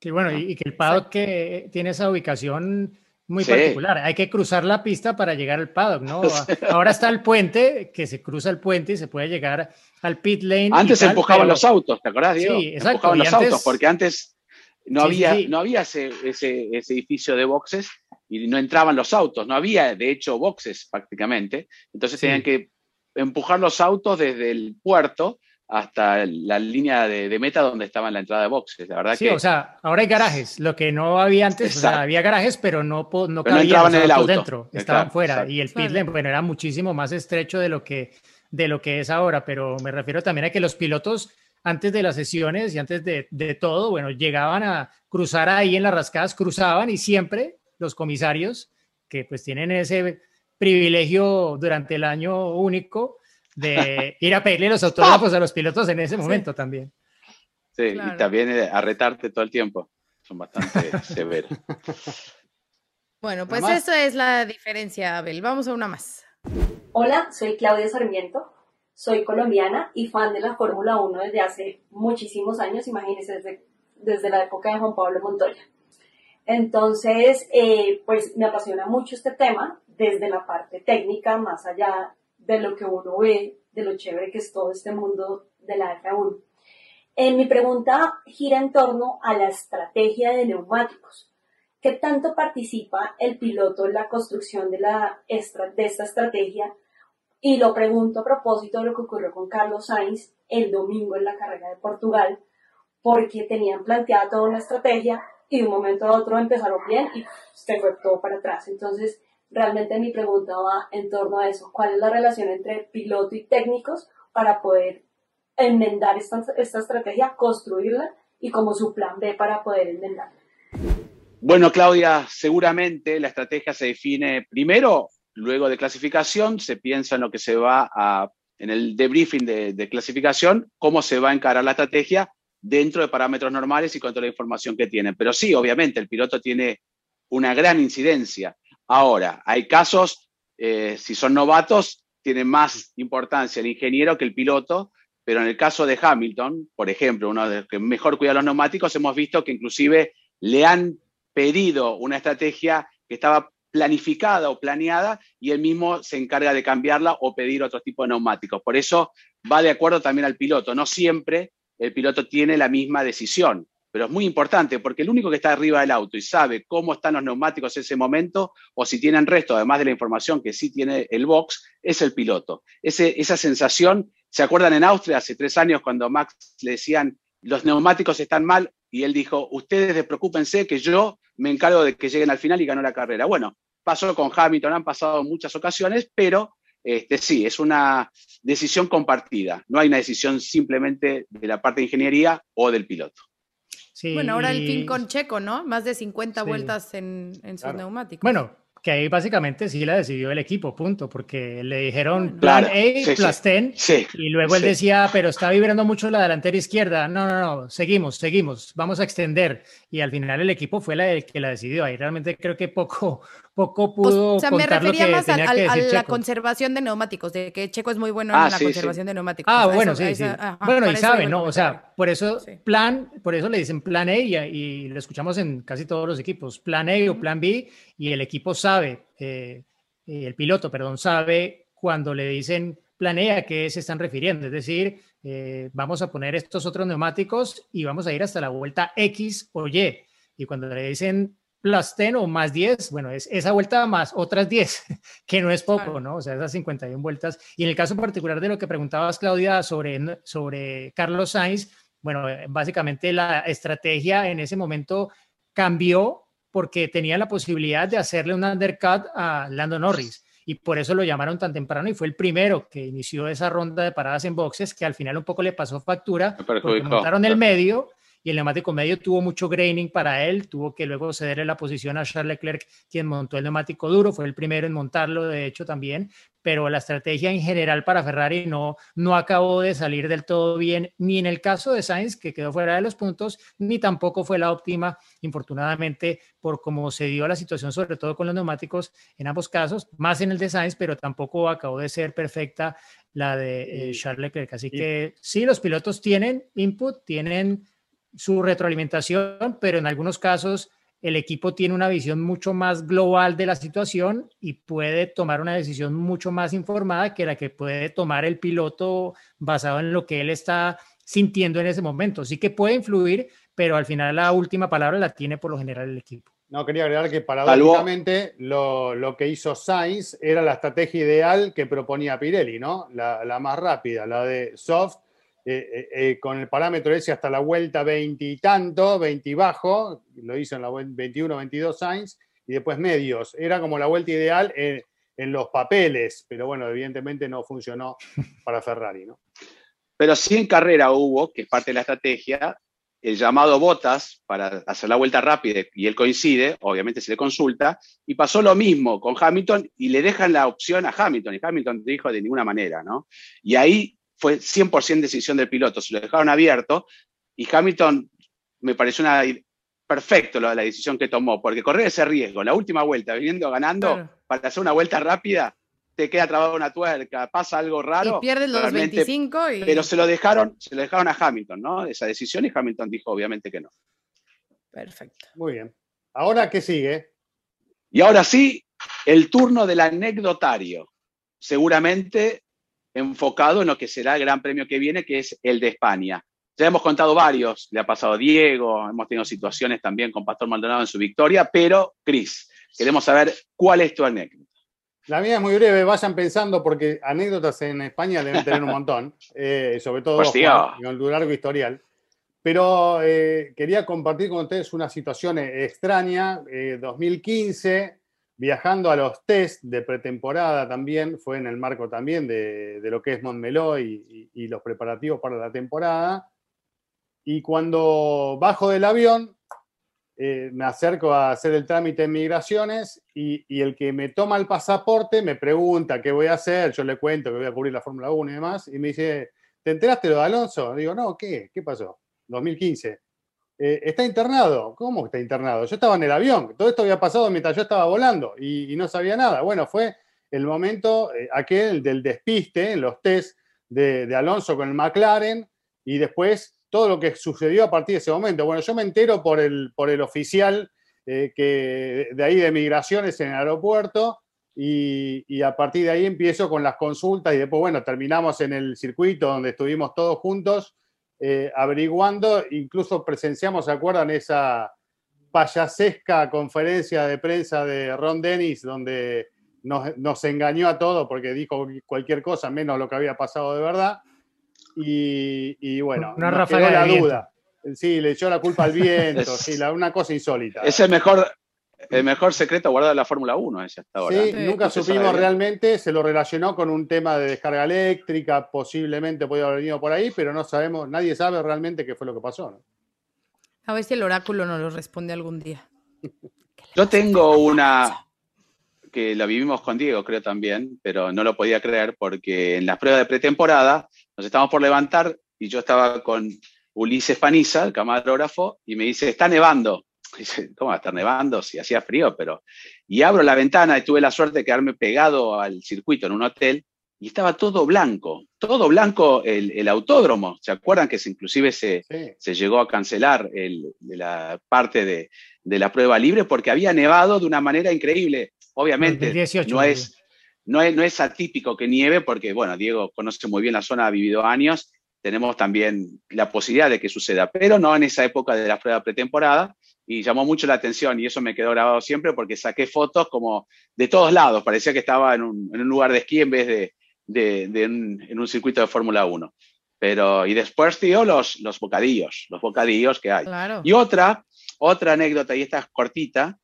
Sí, bueno, y, y que el paddock que tiene esa ubicación muy Sí. particular. Hay que cruzar la pista para llegar al paddock, ¿no? Ahora está el puente, que se cruza el puente y se puede llegar al pit lane. y Antes tal, empujaban pero- los autos, ¿te acordás, Diego? Sí, exacto, Empujaban y los antes- autos, porque antes no Sí, había, sí. no había ese, ese, ese edificio de boxes y no entraban los autos, no había de hecho boxes prácticamente. Entonces Sí. tenían que empujar los autos desde el puerto hasta la línea de, de meta donde estaba en la entrada de boxes. La verdad Sí, que o sea, ahora hay garajes, lo que no había antes, o sea, Exacto. había garajes, pero no, no Pero no cabían entraban los en el auto. dentro, Exacto, estaban fuera. exacto. Y el pit lane, bueno, era muchísimo más estrecho de lo que de lo que es ahora, pero me refiero también a que los pilotos antes de las sesiones y antes de, de todo, bueno, llegaban a cruzar ahí en las rascadas, cruzaban y siempre los comisarios que pues tienen ese privilegio durante el año único de ir a pedirle los autógrafos a los pilotos en ese momento también. sí, Claro. y también eh, a retarte todo el tiempo. Son bastante severos. Bueno, pues eso es la diferencia, Abel. Vamos a una más. Hola, soy Claudia Sarmiento, soy colombiana y fan de la Fórmula 1 desde hace muchísimos años, imagínense, desde, desde la época de Juan Pablo Montoya. Entonces, eh, pues me apasiona mucho este tema desde la parte técnica, más allá de lo que uno ve, de lo chévere que es todo este mundo de la F1. Eh, mi pregunta gira en torno a la estrategia de neumáticos. ¿Qué tanto participa el piloto en la construcción de, la de esta estrategia? Y lo pregunto a propósito de lo que ocurrió con Carlos Sainz el domingo en la carrera de Portugal, porque tenían planteada toda una estrategia y de un momento a otro empezaron bien y se fue todo para atrás. Entonces, realmente mi pregunta va en torno a eso. ¿Cuál es la relación entre piloto y técnicos para poder enmendar esta, esta estrategia, construirla y como su plan B para poder enmendarla? Bueno, Claudia, seguramente la estrategia se define primero, luego de clasificación, se piensa en lo que se va a, en el debriefing de, de clasificación, cómo se va a encarar la estrategia dentro de parámetros normales y con toda la información que tienen. Pero sí, obviamente, el piloto tiene una gran incidencia. Ahora, hay casos, eh, si son novatos, tiene más importancia el ingeniero que el piloto, pero en el caso de Hamilton, por ejemplo, uno de los que mejor cuida los neumáticos, hemos visto que inclusive le han pedido una estrategia que estaba planificada o planeada y él mismo se encarga de cambiarla o pedir otro tipo de neumáticos. Por eso va de acuerdo también al piloto. No siempre el piloto tiene la misma decisión, pero es muy importante porque el único que está arriba del auto y sabe cómo están los neumáticos en ese momento o si tienen resto, además de la información que sí tiene el box, es el piloto. Esa sensación, ¿se acuerdan en Austria hace tres años cuando Max le decían los neumáticos están mal y él dijo, ustedes despreocúpense que yo me encargo de que lleguen al final y ganó la carrera? Bueno, pasó con Hamilton, han pasado muchas ocasiones, pero este, sí, es una decisión compartida. No hay una decisión simplemente de la parte de ingeniería o del piloto. Sí, Bueno, ahora el fin con Checo, ¿no? Más de 50 Sí. vueltas en, en sus Claro. neumáticos. Bueno, que ahí básicamente sí la decidió el equipo, punto, porque le dijeron plan Claro, A sí, sí. plus 10 Sí. y luego él Sí. decía, pero está vibrando mucho la delantera izquierda. No, no, no, seguimos, seguimos, vamos a extender. Y al final el equipo fue la el que la decidió. Ahí realmente creo que poco, poco pudo O sea, me refería que más a, a decir la conservación de neumáticos, de que Checo es muy bueno Ah, en la sí, sí. conservación de neumáticos. Ah, A bueno, eso- sí, a sí. ajá, bueno, y sabe, ¿no? O sea, por eso Sí. plan, por eso le dicen plan A y, y lo escuchamos en casi todos los equipos, plan A o plan B, y el equipo sabe, eh, eh, el piloto, perdón, sabe cuando le dicen plan A a qué se están refiriendo, es decir, eh, vamos a poner estos otros neumáticos y vamos a ir hasta la vuelta X o Y, y cuando le dicen plus 10 o más 10, bueno, es esa vuelta más otras 10, que no es poco. ¿no? O sea, esas 51 vueltas. Y en el caso particular de lo que preguntabas, Claudia, sobre, sobre Carlos Sainz, bueno, eh, básicamente la estrategia en ese momento cambió porque tenía la posibilidad de hacerle un undercut a Lando Norris. Y por eso lo llamaron tan temprano y fue el primero que inició esa ronda de paradas en boxes que al final un poco le pasó factura porque montaron el medio y el neumático medio tuvo mucho graining para él, tuvo que luego cederle la posición a Charles Leclerc, quien montó el neumático duro, fue el primero en montarlo, de hecho también, pero la estrategia en general para Ferrari no, no acabó de salir del todo bien, ni en el caso de Sainz, que quedó fuera de los puntos, ni tampoco fue la óptima, infortunadamente, por cómo se dio la situación, sobre todo con los neumáticos en ambos casos, más en el de Sainz, pero tampoco acabó de ser perfecta la de eh, Charles Leclerc. Así que sí, los pilotos tienen input, tienen su retroalimentación, pero en algunos casos el equipo tiene una visión mucho más global de la situación y puede tomar una decisión mucho más informada que la que puede tomar el piloto basado en lo que él está sintiendo en ese momento. Sí que puede influir, pero al final la última palabra la tiene por lo general el equipo. No, quería agregar que paradójicamente lo, lo que hizo Sainz era la estrategia ideal que proponía Pirelli, ¿no? La, la más rápida, la de soft, eh, eh, eh, con el parámetro ese hasta la vuelta 20 y tanto, 20 y bajo, lo hizo en la vuel- 21, 22 Sainz, y después medios. Era como la vuelta ideal en, en los papeles, pero bueno, evidentemente no funcionó para Ferrari, ¿no? Pero sí en carrera hubo, que es parte de la estrategia, el llamado Botas para hacer la vuelta rápida y él coincide, obviamente se le consulta, y pasó lo mismo con Hamilton y le dejan la opción a Hamilton y Hamilton dijo de ninguna manera, ¿no? Y ahí fue 100% decisión del piloto, se lo dejaron abierto y Hamilton me pareció una perfecto la, la decisión que tomó, porque correr ese riesgo, la última vuelta, viniendo ganando, Claro. para hacer una vuelta rápida, te queda trabada una tuerca, pasa algo raro. y pierdes los realmente 25 y... pero se lo dejaron, se lo dejaron a Hamilton, ¿no? Esa decisión y Hamilton dijo obviamente que no. Perfecto. Muy bien. Ahora, ¿qué sigue? Y ahora sí, el turno del anecdotario, seguramente enfocado en lo que será el gran premio que viene, que es el de España. Ya hemos contado varios, le ha pasado a Diego, hemos tenido situaciones también con Pastor Maldonado en su victoria, pero Cris, queremos saber cuál es tu anécdota. La mía es muy breve, vayan pensando porque anécdotas en España deben tener un montón, eh, sobre todo con tu largo historial. Pero eh, quería compartir con ustedes una situación eh, extraña. Eh, 2015, viajando a los test de pretemporada también, fue en el marco también de, lo que es Montmeló y, los preparativos para la temporada. Y cuando bajo del avión, eh, me acerco a hacer el trámite de migraciones y, y el que me toma el pasaporte me pregunta qué voy a hacer, yo le cuento que voy a cubrir la Fórmula 1 y demás, y me dice, ¿te enteraste lo de Alonso? Digo, no, ¿qué? ¿Qué pasó? 2015. "Eh, está internado. ¿Cómo está internado? Yo estaba en el avión. Todo esto había pasado mientras yo estaba volando y, no sabía nada. Bueno, fue el momento eh, aquel del despiste en los test de, de Alonso con el McLaren y después todo lo que sucedió a partir de ese momento. Bueno, yo me entero por el, por el oficial eh, que de ahí de migraciones en el aeropuerto y, y a partir de ahí empiezo con las consultas y después, bueno, terminamos en el circuito donde estuvimos todos juntos eh, averiguando, incluso presenciamos, ¿se acuerdan? Esa payasesca conferencia de prensa de Ron Dennis donde nos, nos engañó a todos porque dijo cualquier cosa menos lo que había pasado de verdad. Y, y bueno, Una nos ráfaga quedó la de viento. duda. Sí, le echó la culpa al viento, Es- sí, la- una cosa insólita. Es el mejor, el mejor secreto guardado de la Fórmula 1 ese hasta ahora. Sí, Sí. nunca se supimos sabe. realmente, se lo relacionó con un tema de descarga eléctrica, posiblemente podía haber venido por ahí, pero no sabemos, nadie sabe realmente qué fue lo que pasó. ¿no? A ver si el oráculo nos lo responde algún día. Yo tengo una que la vivimos con Diego, creo también, pero no lo podía creer porque en las pruebas de pretemporada nos estábamos por levantar y yo estaba con Ulises Paniza, el camarógrafo, y me dice, está nevando. Dice, ¿cómo va a estar nevando si hacía frío? Pero, y abro la ventana y tuve la suerte de quedarme pegado al circuito en un hotel y estaba todo blanco, todo blanco el, autódromo. ¿Se acuerdan que se, inclusive se, se llegó a cancelar el, la parte de, de, la prueba libre porque había nevado de una manera increíble? Obviamente, no, es, no, es, no es atípico que nieve porque, bueno, Diego conoce muy bien la zona, ha vivido años, tenemos también la posibilidad de que suceda, pero no en esa época de la prueba pretemporada y llamó mucho la atención y eso me quedó grabado siempre porque saqué fotos como de todos lados, parecía que estaba en un, en un lugar de esquí en vez de, de, de en un circuito de Fórmula 1. Pero, y después, tío, los, los bocadillos, los bocadillos que hay. Y otra, otra anécdota, y esta es cortita,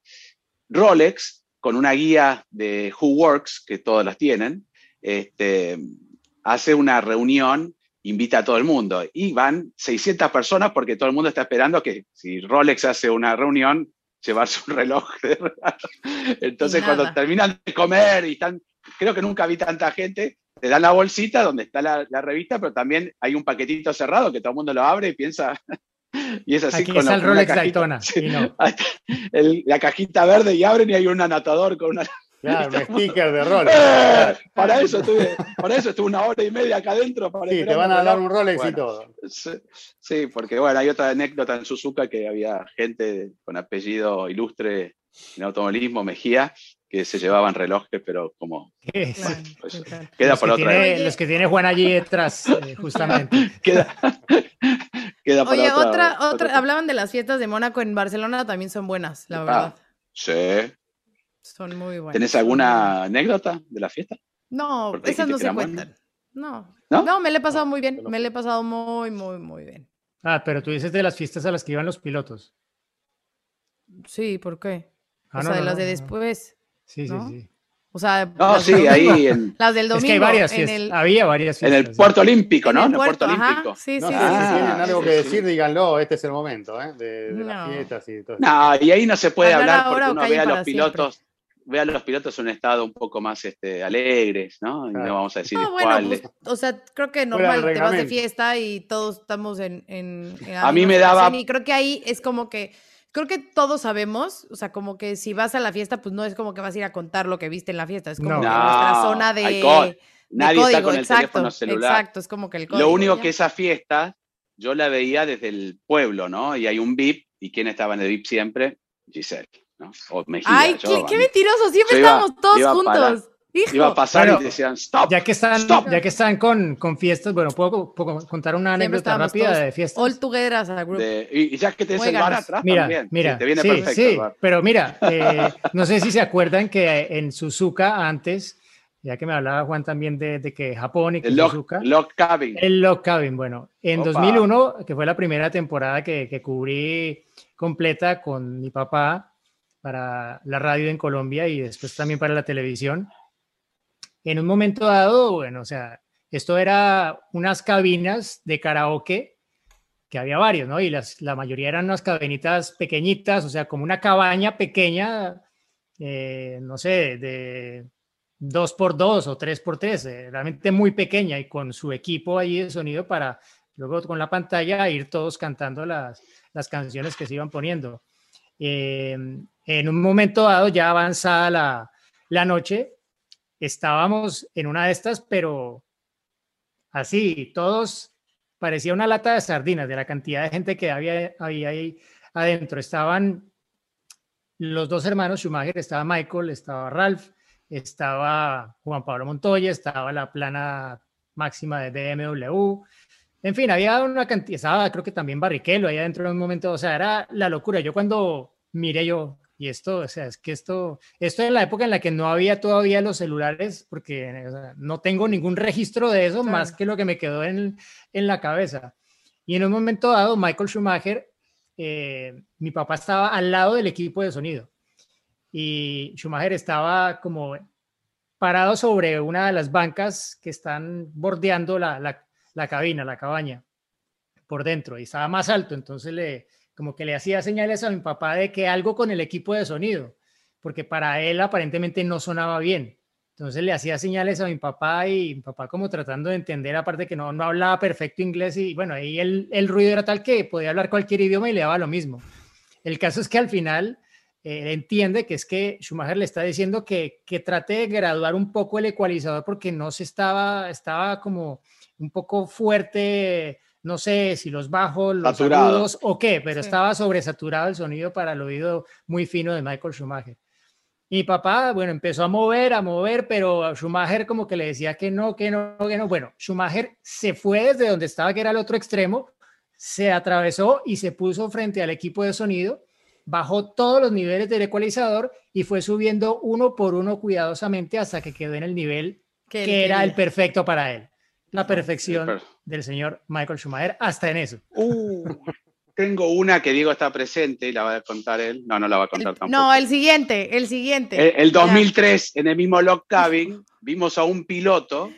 Rolex, con una guía de Who Works, que todas las tienen, este, hace una reunión invita a todo el mundo. Y van 600 personas porque todo el mundo está esperando que si Rolex hace una reunión, llevarse un reloj de Entonces, cuando terminan de comer y están, creo que nunca vi tanta gente, te dan la bolsita donde está la, revista, pero también hay un paquetito cerrado que todo el mundo lo abre y piensa. y es así Aquí está el Rolex Daytona. la cajita verde y abren y hay un anotador con una Claro, un sticker de Rolex. Eh, para, eso estuve, para eso estuve una hora y media acá adentro. sí, te van a dar un Rolex y todo. Sí, porque bueno, hay otra anécdota en Suzuka que había gente con apellido ilustre en automovilismo, Mejía, que se llevaban relojes, pero como... Pues, queda por otra. los que tiene Juan allí detrás, eh, justamente. queda, queda Oye, otra, otra, hablaban de las fiestas de Mónaco en Barcelona, también son buenas, la verdad. Sí, son muy buenas. ¿Tenés alguna anécdota de la fiesta? No, esas no se cuentan. No. no. me le he pasado muy bien. Me le he pasado muy, muy, muy bien. Ah, pero tú dices de las fiestas a las que iban los pilotos. Sí, ¿por qué? Ah, o sea, de las de después. Sí, sí, sí. O sea, no, sí, ahí en... las del domingo. Es que hay varias fiestas. Había varias fiestas. En el puerto olímpico, ¿no? En el puerto, olímpico. Sí, sí, sí, Si tienen algo que decir, díganlo. Este es el momento, ¿eh? De, las fiestas y todo. No, y ahí no se puede hablar, porque uno ve a los pilotos ve a los pilotos en un estado un poco más este, alegres, ¿no? no vamos a decir no, bueno, pues, o sea, creo que normal, te vas de fiesta y todos estamos en... en, a mí me daba... Y creo que ahí es como que... Creo que todos sabemos, o sea, como que si vas a la fiesta, pues no es como que vas a ir a contar lo que viste en la fiesta, es como que nuestra zona de... Nadie está con el teléfono celular. Exacto, es como que el código. Lo único que esa fiesta, yo la veía desde el pueblo, ¿no? Y hay un VIP, ¿y quién estaba en el VIP siempre? Giselle. Ay, qué, mentiroso, siempre estábamos todos juntos. Iba a pasar y decían, stop. Ya que están, Ya que están con, con fiestas, bueno, ¿puedo, contar una anécdota rápida de fiestas. All together as a group. y, ya que te el bar atrás mira, también. Mira, te viene sí, perfecto sí, pero mira, eh, no sé si se acuerdan que en Suzuka antes, ya que me hablaba Juan también de, de que Japón y que el Suzuka. Lock Cabin. El Lock Cabin, bueno, en 2001, que fue la primera temporada que, que cubrí completa con mi papá, para la radio en Colombia y después también para la televisión. En un momento dado, bueno, o sea, esto era unas cabinas de karaoke, que había varios, ¿no? Y las, la mayoría eran unas cabinitas pequeñitas, o sea, como una cabaña pequeña, eh, no sé, de dos por dos o tres por tres, eh, realmente muy pequeña y con su equipo ahí de sonido para luego con la pantalla ir todos cantando las, las canciones que se iban poniendo. Eh, en un momento dado, ya avanzada la, noche, estábamos en una de estas, pero así, todos parecía una lata de sardinas de la cantidad de gente que había, había ahí adentro. Estaban los dos hermanos Schumacher, estaba Michael, estaba Ralph, estaba Juan Pablo Montoya, estaba la plana máxima de BMW. En fin, había una cantidad, estaba creo que también Barrichello ahí adentro en un momento, o sea, era la locura. Yo cuando miré yo, y esto, o sea, es que esto, esto en la época en la que no había todavía los celulares, porque no tengo ningún registro de eso más que lo que me quedó en, en, la cabeza. Y en un momento dado, Michael Schumacher, eh, mi papá estaba al lado del equipo de sonido y Schumacher estaba como parado sobre una de las bancas que están bordeando la, la, la cabina, la cabaña, por dentro, y estaba más alto, entonces le, como que le hacía señales a mi papá de que algo con el equipo de sonido, porque para él aparentemente no sonaba bien. Entonces le hacía señales a mi papá y mi papá como tratando de entender, aparte que no, no hablaba perfecto inglés y bueno, ahí el, el ruido era tal que podía hablar cualquier idioma y le daba lo mismo. el caso es que al final eh, entiende que es que Schumacher le está diciendo que, que trate de graduar un poco el ecualizador porque no se estaba, estaba como un poco fuerte, no sé si los bajos, los Saturado. agudos o qué, pero Sí. estaba sobresaturado el sonido para el oído muy fino de Michael Schumacher. Y papá, bueno, empezó a mover, a mover, pero Schumacher como que le decía que no, que no, que no. Bueno, Schumacher se fue desde donde estaba, que era el otro extremo, se atravesó y se puso frente al equipo de sonido, bajó todos los niveles del ecualizador y fue subiendo uno por uno cuidadosamente hasta que quedó en el nivel Que era el perfecto para él. La perfección per- del señor Michael Schumacher, hasta en eso. Uh, tengo una que Diego está presente y la va a contar él. No, no la va a contar tampoco. No, el siguiente, el siguiente. El, el Ya. 2003, en el mismo log cabin, vimos a un piloto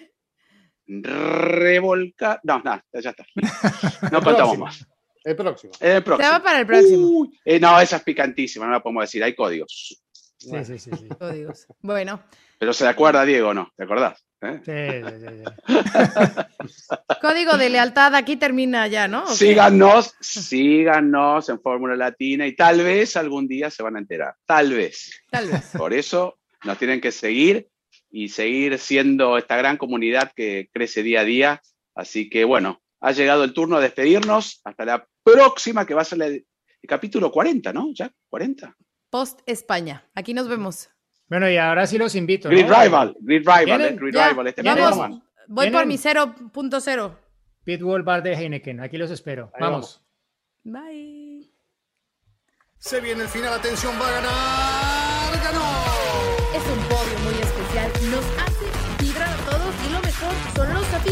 revolcar. No, nada, ya está. No contamos más. El próximo. El Se próximo. va para el próximo. Eh, no, esa es picantísima, no la podemos decir, hay códigos. Sí, Bueno. sí, sí, sí. Códigos. Bueno, Pero se acuerda Diego, ¿no? ¿Te acordás? ¿Eh? Sí, sí, sí, código de lealtad aquí termina ya, ¿no? Síganos, síganos en Fórmula Latina y tal vez algún día se van a enterar. Tal vez. Tal vez. Por eso nos tienen que seguir y seguir siendo esta gran comunidad que crece día a día. Así que bueno, ha llegado el turno de despedirnos. Hasta la próxima, que va a ser el, el capítulo 40, ¿no? ¿Ya? ¿40? Post España. Aquí nos vemos. Bueno, y ahora sí los invito. Grid ¿no? Rival, Grid Rival, eh, Grid Ya, Rival. Este Vamos. Voy por mi 0.0. Pitbull Bar de Heineken. Aquí los espero. Ahí vamos. Bye. Se viene el final, atención, va a ganar.